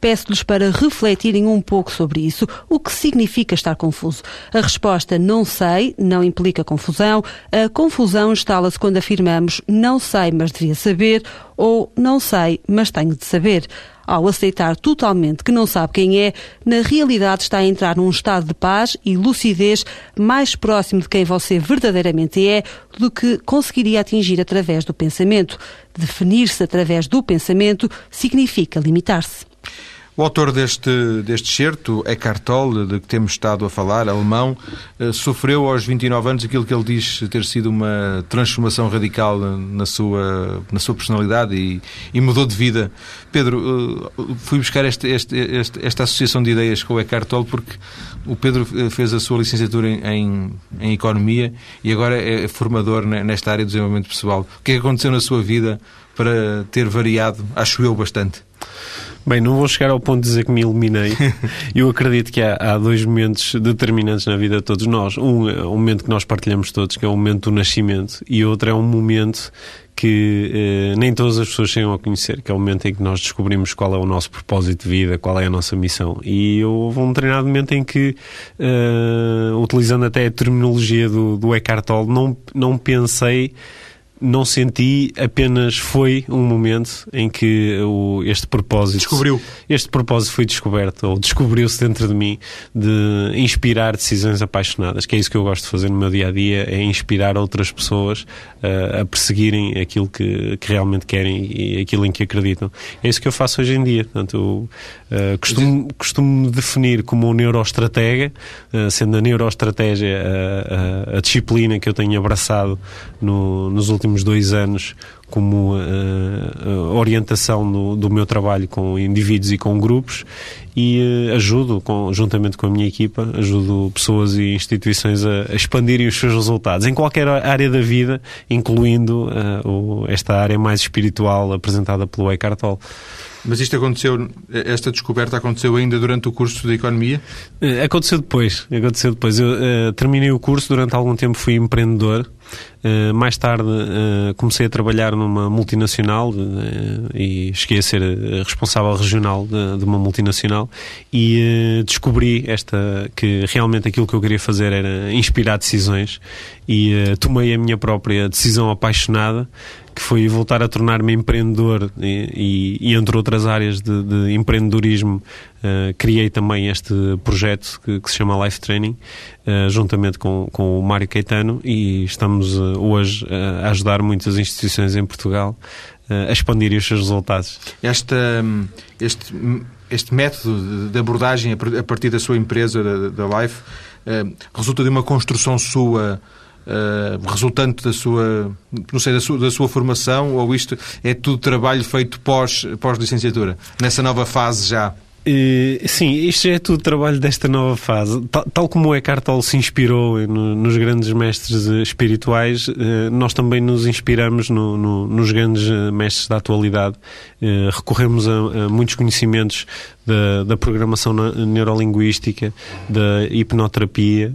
Speaker 3: Peço-lhes para refletirem um pouco sobre isso. O que significa estar confuso? A resposta não sei não implica confusão. A confusão instala-se quando afirmamos não sei, mas devia saber ou não sei, mas tenho de saber. Ao aceitar totalmente que não sabe quem é, na realidade está a entrar num estado de paz e lucidez mais próximo de quem você verdadeiramente é do que conseguiria atingir através do pensamento. Definir-se através do pensamento significa limitar-se.
Speaker 1: O autor deste, deste certo, Eckhart Tolle, de que temos estado a falar, alemão, eh, sofreu aos 29 anos aquilo que ele diz ter sido uma transformação radical na sua, na sua personalidade e, e mudou de vida. Pedro, eh, fui buscar este, este, este, esta associação de ideias com o Eckhart Tolle porque o Pedro eh, fez a sua licenciatura em, em, em Economia e agora é formador nesta área do desenvolvimento pessoal. O que é que aconteceu na sua vida para ter variado, acho eu, bastante?
Speaker 2: Bem, não vou chegar ao ponto de dizer que me eliminei. Eu acredito que há, há, dois momentos determinantes na vida de todos nós. Um é o momento que nós partilhamos todos, que é o momento do nascimento, e outro é um momento que eh, nem todas as pessoas chegam a conhecer, que é o momento em que nós descobrimos qual é o nosso propósito de vida, qual é a nossa missão. E houve um determinado momento em que, eh, utilizando até a terminologia do, do Eckhart Tolle, não, não pensei não senti, apenas foi um momento em que o, este propósito.
Speaker 1: Descobriu.
Speaker 2: Este propósito foi descoberto, ou descobriu-se dentro de mim, de inspirar decisões apaixonadas, que é isso que eu gosto de fazer no meu dia a dia, é inspirar outras pessoas uh, a perseguirem aquilo que, que, realmente querem e aquilo em que acreditam. É isso que eu faço hoje em dia. Portanto, eu, uh, costumo, costumo definir como um neuroestratega, uh, sendo a neuroestratégia a, a, a, disciplina que eu tenho abraçado no, nos últimos últimos dois anos como uh, orientação do, do, meu trabalho com indivíduos e com grupos e uh, ajudo, com, juntamente com a minha equipa, ajudo pessoas e instituições a, a, expandirem os seus resultados em qualquer área da vida, incluindo uh, o, esta área mais espiritual apresentada pelo Eckhart Tolle.
Speaker 1: Mas isto aconteceu, esta descoberta aconteceu ainda durante o curso de Economia?
Speaker 2: Aconteceu depois, aconteceu depois. Eu uh, terminei o curso, durante algum tempo fui empreendedor, Uh, mais tarde uh, comecei a trabalhar numa multinacional uh, e cheguei a ser responsável regional de, de uma multinacional e descobri esta que realmente aquilo que eu queria fazer era inspirar decisões e tomei a minha própria decisão apaixonada que foi voltar a tornar-me empreendedor e, e, e, entre outras áreas de, de empreendedorismo uh, criei também este projeto que, que se chama Life Training uh, juntamente com, com o Mário Caetano e estamos uh, hoje a ajudar muitas instituições em Portugal a expandirem os seus resultados.
Speaker 1: Esta, este, este método de abordagem a partir da sua empresa, da, Life, resulta de uma construção sua Uh, resultante da sua, não sei, da sua, da sua, formação ou isto é tudo trabalho feito pós, pós-licenciatura, nessa nova fase já?
Speaker 2: Uh, sim, isto é tudo trabalho desta nova fase. Tal, tal como o Eckhart Tolle se inspirou no, nos grandes mestres espirituais, uh, nós também nos inspiramos no, no, nos grandes mestres da atualidade. recorremos a, a muitos conhecimentos da, da programação neurolinguística, da hipnoterapia.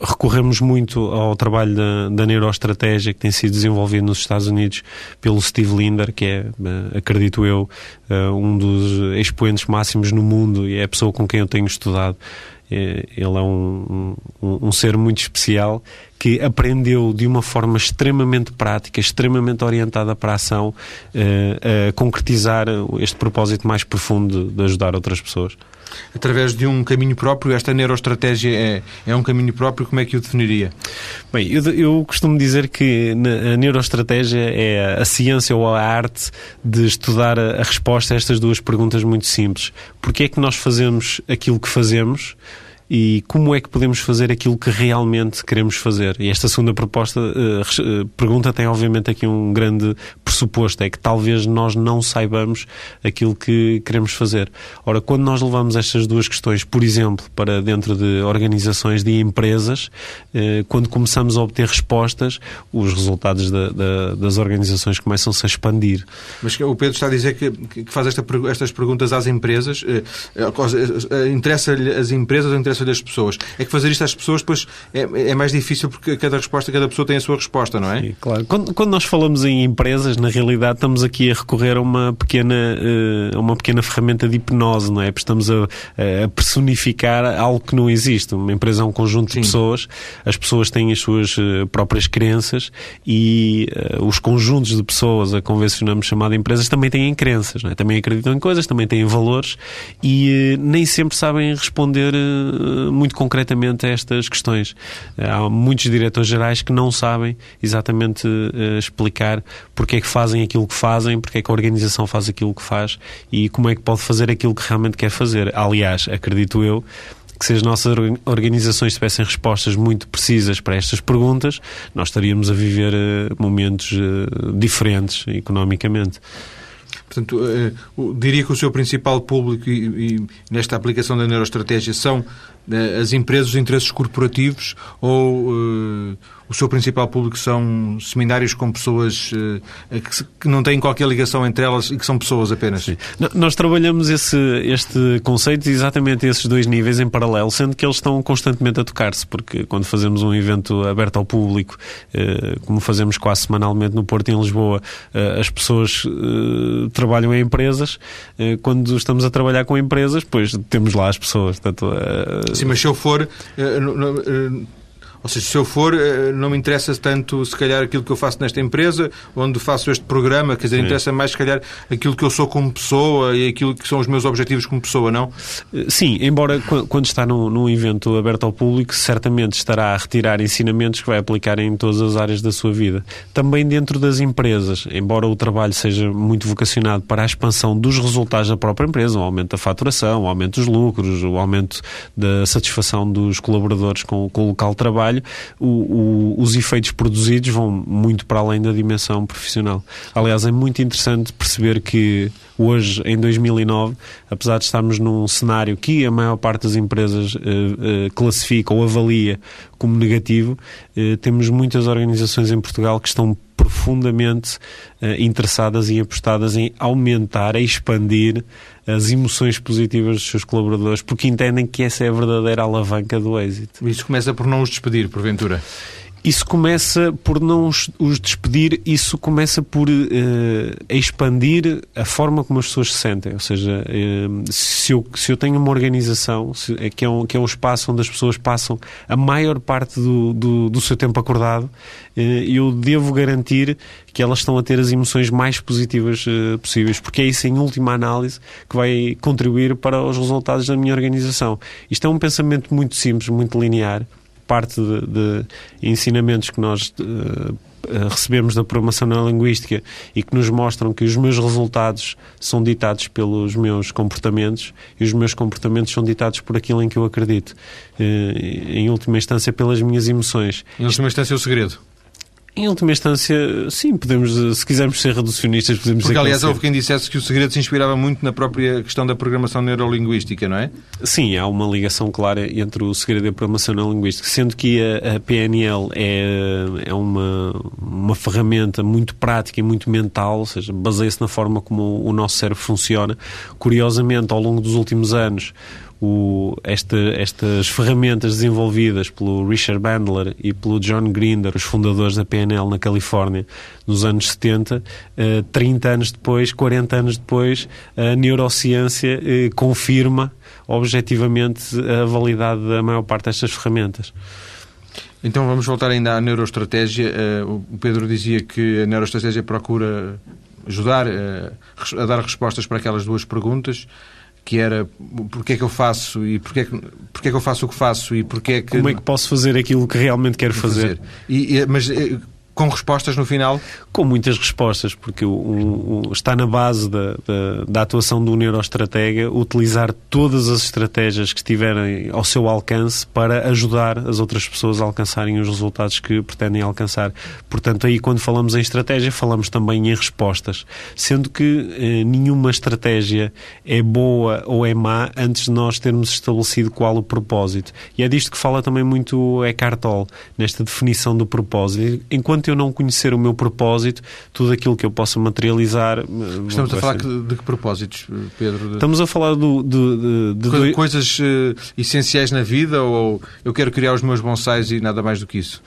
Speaker 2: Recorremos muito ao trabalho da, da neuroestratégia que tem sido desenvolvido nos Estados Unidos pelo Steve Linder, que é, eh, acredito eu, eh, um dos expoentes máximos no mundo e é a pessoa com quem eu tenho estudado. Eh, ele é um, um, um, ser muito especial que aprendeu de uma forma extremamente prática, extremamente orientada para a ação, uh, a concretizar este propósito mais profundo de ajudar outras pessoas.
Speaker 1: Através de um caminho próprio, esta neuroestratégia é, é um caminho próprio, como é que o definiria?
Speaker 2: Bem, eu, eu costumo dizer que a neuroestratégia é a ciência ou a arte de estudar a, a resposta a estas duas perguntas muito simples. Porquê é que nós fazemos aquilo que fazemos? E como é que podemos fazer aquilo que realmente queremos fazer. E esta segunda proposta, uh, pergunta tem obviamente aqui um grande pressuposto, é que talvez nós não saibamos aquilo que queremos fazer. Ora, quando nós levamos estas duas questões, por exemplo, para dentro de organizações de empresas, uh, quando começamos a obter respostas, os resultados da, da, das organizações começam-se a expandir.
Speaker 1: Mas o Pedro está a dizer que, que faz esta, estas perguntas às empresas, uh, interessa-lhe as empresas ou interessa interessa das pessoas. É que fazer isto às pessoas depois é, é, mais difícil porque cada resposta, cada pessoa tem a sua resposta, não é?
Speaker 2: Sim, claro. Quando, quando, nós falamos em empresas, na realidade estamos aqui a recorrer a uma pequena, uh, uma pequena ferramenta de hipnose, não é? Porque estamos a, a, personificar algo que não existe. Uma empresa é um conjunto Sim. de pessoas, as pessoas têm as suas uh, próprias crenças e uh, os conjuntos de pessoas a convencionamos chamar empresas também têm crenças, não é? Também acreditam em coisas, também têm valores e nem sempre sabem responder muito concretamente a estas questões. Há muitos diretores gerais que não sabem exatamente uh, explicar porque é que fazem aquilo que fazem, porque é que a organização faz aquilo que faz e como é que pode fazer aquilo que realmente quer fazer. Aliás, acredito eu que se as nossas organizações tivessem respostas muito precisas para estas perguntas, nós estaríamos a viver momentos diferentes economicamente.
Speaker 1: Portanto, uh, diria que o seu principal público e, e, nesta aplicação da neuroestratégia são uh, as empresas, os interesses corporativos ou uh, o seu principal público são seminários com pessoas uh, que, não têm qualquer ligação entre elas e que são pessoas apenas. Sim.
Speaker 2: Nós trabalhamos esse, este conceito exatamente esses dois níveis em paralelo, sendo que eles estão constantemente a tocar-se, porque quando fazemos um evento aberto ao público, uh, como fazemos quase semanalmente no Porto e em Lisboa, uh, as pessoas trabalham em empresas. quando estamos a trabalhar com empresas, pois temos lá as pessoas. Portanto,
Speaker 1: Sim, mas se eu for ou seja, se eu for, eh, não me interessa tanto, se calhar, aquilo que eu faço nesta empresa, onde faço este programa, quer dizer, interessa mais, se calhar, aquilo que eu sou como pessoa e aquilo que são os meus objetivos como pessoa, não?
Speaker 2: Eh, sim, embora quando está num, num evento aberto ao público, certamente estará a retirar ensinamentos que vai aplicar em todas as áreas da sua vida. Também dentro das empresas, embora o trabalho seja muito vocacionado para a expansão dos resultados da própria empresa, o aumento da faturação, o aumento dos lucros, o aumento da satisfação dos colaboradores com, com o local de trabalho, trabalho, o, o, os efeitos produzidos vão muito para além da dimensão profissional. Aliás, é muito interessante perceber que hoje, em 2009, apesar de estarmos num cenário que a maior parte das empresas uh, uh, classifica ou avalia como negativo, uh, temos muitas organizações em Portugal que estão profundamente interessadas e apostadas em aumentar, a expandir as emoções positivas dos seus colaboradores, porque entendem que essa é a verdadeira alavanca do êxito.
Speaker 1: Isso começa por não os despedir, porventura?
Speaker 2: Isso começa por não os, despedir, isso começa por uh, expandir a forma como as pessoas se sentem. Ou seja, uh, se, eu, se eu tenho uma organização se, é que, é um, que é um espaço onde as pessoas passam a maior parte do, do, do seu tempo acordado, uh, eu devo garantir que elas estão a ter as emoções mais positivas possíveis, porque é isso, em última análise, que vai contribuir para os resultados da minha organização. Isto é um pensamento muito simples, muito linear parte de, de ensinamentos que nós uh, recebemos da programação neurolinguística e que nos mostram que os meus resultados são ditados pelos meus comportamentos e os meus comportamentos são ditados por aquilo em que eu acredito. Em última instância, pelas minhas emoções.
Speaker 1: Em última instância, é o segredo.
Speaker 2: Em última instância, sim, podemos, se quisermos ser reducionistas, podemos
Speaker 1: Porque, aliás, houve quem dissesse que o segredo se inspirava muito na própria questão da programação neurolinguística, não é?
Speaker 2: Sim, há uma ligação clara entre o segredo e a programação neurolinguística, sendo que a, a PNL é, é uma, uma ferramenta muito prática e muito mental, ou seja, baseia-se na forma como o nosso cérebro funciona. Curiosamente, ao longo dos últimos anos, o, esta, estas ferramentas desenvolvidas pelo Richard Bandler e pelo John Grinder, os fundadores da PNL na Califórnia, nos anos 70, uh, 30 anos depois, 40 anos depois, a neurociência uh, confirma objetivamente a validade da maior parte destas ferramentas.
Speaker 1: Então vamos voltar ainda à neuroestratégia. Uh, o Pedro dizia que a neuroestratégia procura ajudar uh, a dar respostas para aquelas duas perguntas que era porque é que eu faço e porque é que, porque é que eu faço o que faço e porque é que...
Speaker 2: Como é que posso fazer aquilo que realmente quero fazer? fazer.
Speaker 1: E, e, mas eh, com respostas no final?
Speaker 2: Com muitas respostas, porque o, o, está na base da, da, da, atuação do neuroestratega utilizar todas as estratégias que estiverem ao seu alcance para ajudar as outras pessoas a alcançarem os resultados que pretendem alcançar. Portanto, aí quando falamos em estratégia, falamos também em respostas, sendo que eh, nenhuma estratégia é boa ou é má antes de nós termos estabelecido qual o propósito. E é disto que fala também muito Eckhart Tolle, nesta definição do propósito. Enquanto enquanto eu não conhecer o meu propósito, tudo aquilo que eu possa materializar. Eh,
Speaker 1: Estamos a falar ser... de que propósitos, Pedro?
Speaker 2: Estamos a falar do, de, de,
Speaker 1: de coisas uh, essenciais na vida ou eu quero criar os meus bonsais e nada mais do que isso?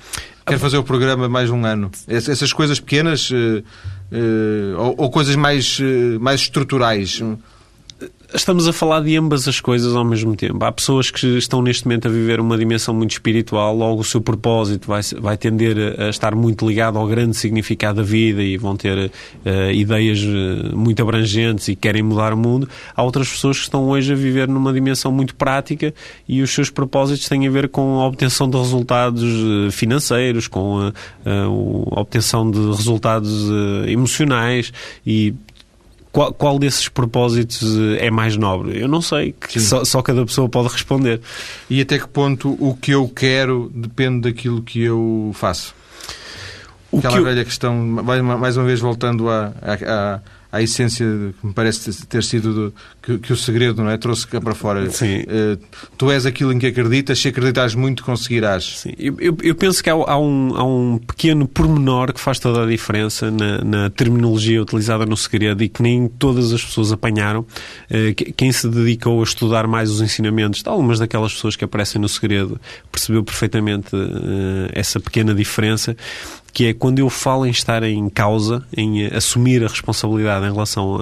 Speaker 1: Quero fazer o programa mais um ano. Essas coisas pequenas uh, uh, ou, ou, coisas mais, mais estruturais?
Speaker 2: Estamos a falar de ambas as coisas ao mesmo tempo. Há pessoas que estão neste momento a viver uma dimensão muito espiritual, logo o seu propósito vai, vai tender a estar muito ligado ao grande significado da vida e vão ter uh, ideias eh, muito abrangentes e querem mudar o mundo. Há outras pessoas que estão hoje a viver numa dimensão muito prática e os seus propósitos têm a ver com a obtenção de resultados eh, financeiros, com a, a, a obtenção de resultados emocionais e qual, qual, desses propósitos eh, é mais nobre? Eu não sei, só, só, cada pessoa pode responder.
Speaker 1: E até que ponto o que eu quero depende daquilo que eu faço? O Aquela que velha eu... questão, mais uma vez voltando à, à, à essência que me parece ter sido do, que, que, o segredo não é trouxe cá para fora.
Speaker 2: Sim. Uh,
Speaker 1: tu és aquilo em que acreditas, se acreditares muito conseguirás.
Speaker 2: Sim. Eu, eu, eu penso que há, há, um, há um pequeno pormenor que faz toda a diferença na, na, terminologia utilizada no segredo e que nem todas as pessoas apanharam. Uh, quem se dedicou a estudar mais os ensinamentos de algumas daquelas pessoas que aparecem no segredo percebeu perfeitamente uh, essa pequena diferença que é quando eu falo em estar em causa, em assumir a responsabilidade em relação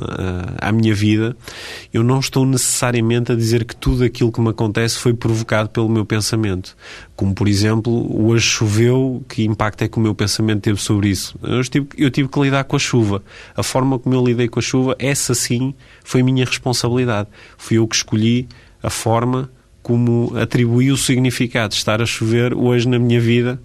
Speaker 2: à minha vida, eu não estou necessariamente a dizer que tudo aquilo que me acontece foi provocado pelo meu pensamento. Como, por exemplo, hoje choveu, que impacto é que o meu pensamento teve sobre isso? Eu tive, eu tive que lidar com a chuva. A forma como eu lidei com a chuva, essa sim foi minha responsabilidade. Fui eu que escolhi a forma como atribuí o significado de estar a chover hoje na minha vida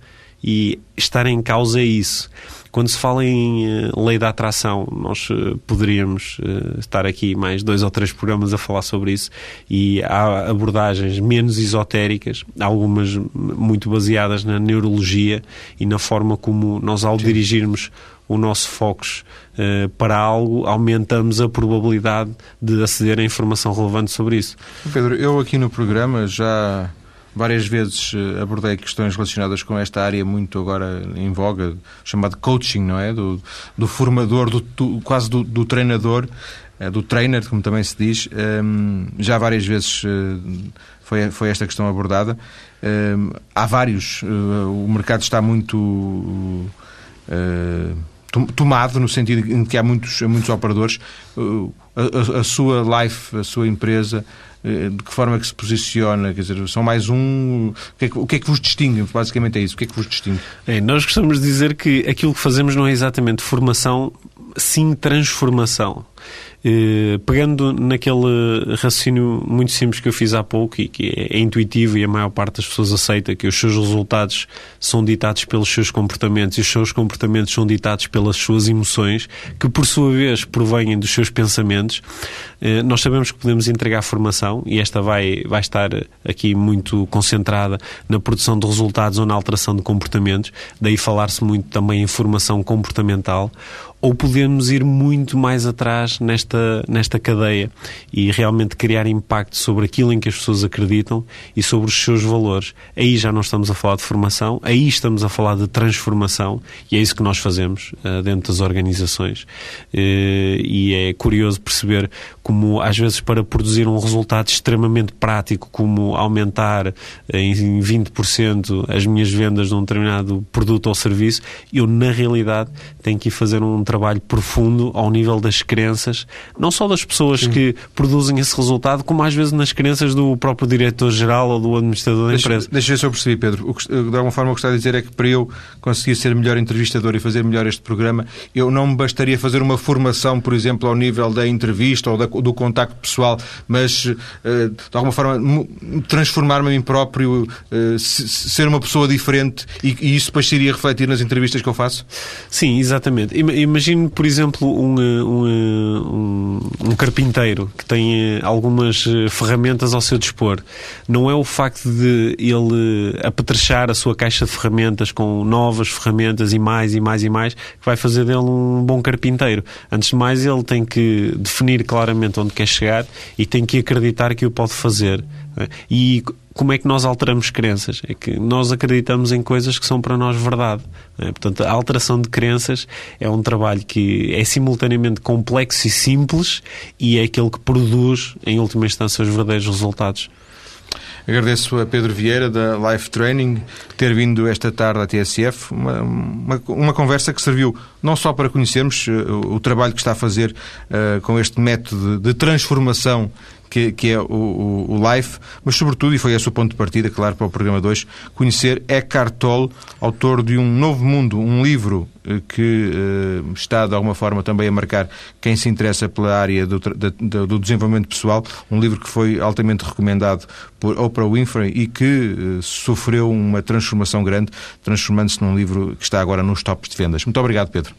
Speaker 2: e estar em causa é isso. Quando se fala em uh, lei da atração, nós uh, poderíamos uh, estar aqui mais dois ou três programas a falar sobre isso e há abordagens menos esotéricas, algumas muito baseadas na neurologia e na forma como nós, ao Sim. dirigirmos o nosso foco para algo, aumentamos a probabilidade de aceder a informação relevante sobre isso.
Speaker 1: Pedro, eu aqui no programa já Várias vezes eh, abordei questões relacionadas com esta área muito agora em voga, chamado coaching, não é? Do, do formador, do, do quase do, do, treinador, eh, do trainer, como também se diz. Ehm, já várias vezes uh, foi, foi esta questão abordada. Ehm, há vários, o mercado está muito. Tomado no sentido em que há muitos, muitos operadores, a, a, a, sua life, a sua empresa, eh, de que forma que se posiciona? Quer dizer, são mais um. O que é que, que, é que vos distingue? Basicamente é isso. O que é que vos distingue?
Speaker 2: É, nós gostamos de dizer que aquilo que fazemos não é exatamente formação, sim transformação. Eh, pegando naquele raciocínio muito simples que eu fiz há pouco e que é, é, intuitivo e a maior parte das pessoas aceita que os seus resultados são ditados pelos seus comportamentos e os seus comportamentos são ditados pelas suas emoções, que por sua vez provêm dos seus pensamentos, eh, nós sabemos que podemos entregar formação e esta vai, vai estar aqui muito concentrada na produção de resultados ou na alteração de comportamentos, daí falar-se muito também em formação comportamental, ou podemos ir muito mais atrás nesta, nesta cadeia e realmente criar impacto sobre aquilo em que as pessoas acreditam e sobre os seus valores. Aí já não estamos a falar de formação, aí estamos a falar de transformação e é isso que nós fazemos uh, dentro das organizações. Uh, e é curioso perceber como, às vezes, para produzir um resultado extremamente prático, como aumentar uh, em 20% as minhas vendas de um determinado produto ou serviço, eu, na realidade, tenho que ir fazer um trabalho profundo ao nível das crenças, não só das pessoas Sim. que produzem esse resultado, como às vezes nas crenças do próprio diretor-geral ou do administrador da empresa.
Speaker 1: Deixa eu eu percebi, Pedro. O que, de alguma forma, o que está a dizer é que para eu conseguir ser melhor entrevistador e fazer melhor este programa, eu não me bastaria fazer uma formação, por exemplo, ao nível da entrevista ou da, do contacto pessoal, mas eh, de alguma forma transformar-me a mim próprio, eh, ser uma pessoa diferente e, isso depois se iria refletir nas entrevistas que eu faço?
Speaker 2: Sim, exatamente. Imagine, por exemplo, um, um, um, carpinteiro que tem eh, algumas eh, ferramentas ao seu dispor. Não é o facto de ele apetrechar a sua caixa de ferramentas com novas ferramentas e mais e mais e mais que vai fazer dele um bom carpinteiro. Antes de mais, ele tem que definir claramente onde quer chegar e tem que acreditar que o pode fazer. E como é que nós alteramos crenças? É que nós acreditamos em coisas que são para nós verdade. É? Portanto, a alteração de crenças é um trabalho que é simultaneamente complexo e simples e é aquele que produz, em última instância, os verdadeiros resultados.
Speaker 1: Agradeço a Pedro Vieira, da Life Training, ter vindo esta tarde à TSF. Uma, uma, uma conversa que serviu não só para conhecermos uh, o trabalho que está a fazer uh, com este método de transformação que, que é o, o, o, Life, mas sobretudo, e foi esse o ponto de partida, claro, para o programa 2, conhecer Eckhart Tolle, autor de Um Novo Mundo, um livro eh, que uh, está, de alguma forma, também a marcar quem se interessa pela área do, do, desenvolvimento pessoal, um livro que foi altamente recomendado por Oprah Winfrey e que uh, sofreu uma transformação grande, transformando-se num livro que está agora nos tops de vendas. Muito obrigado, Pedro.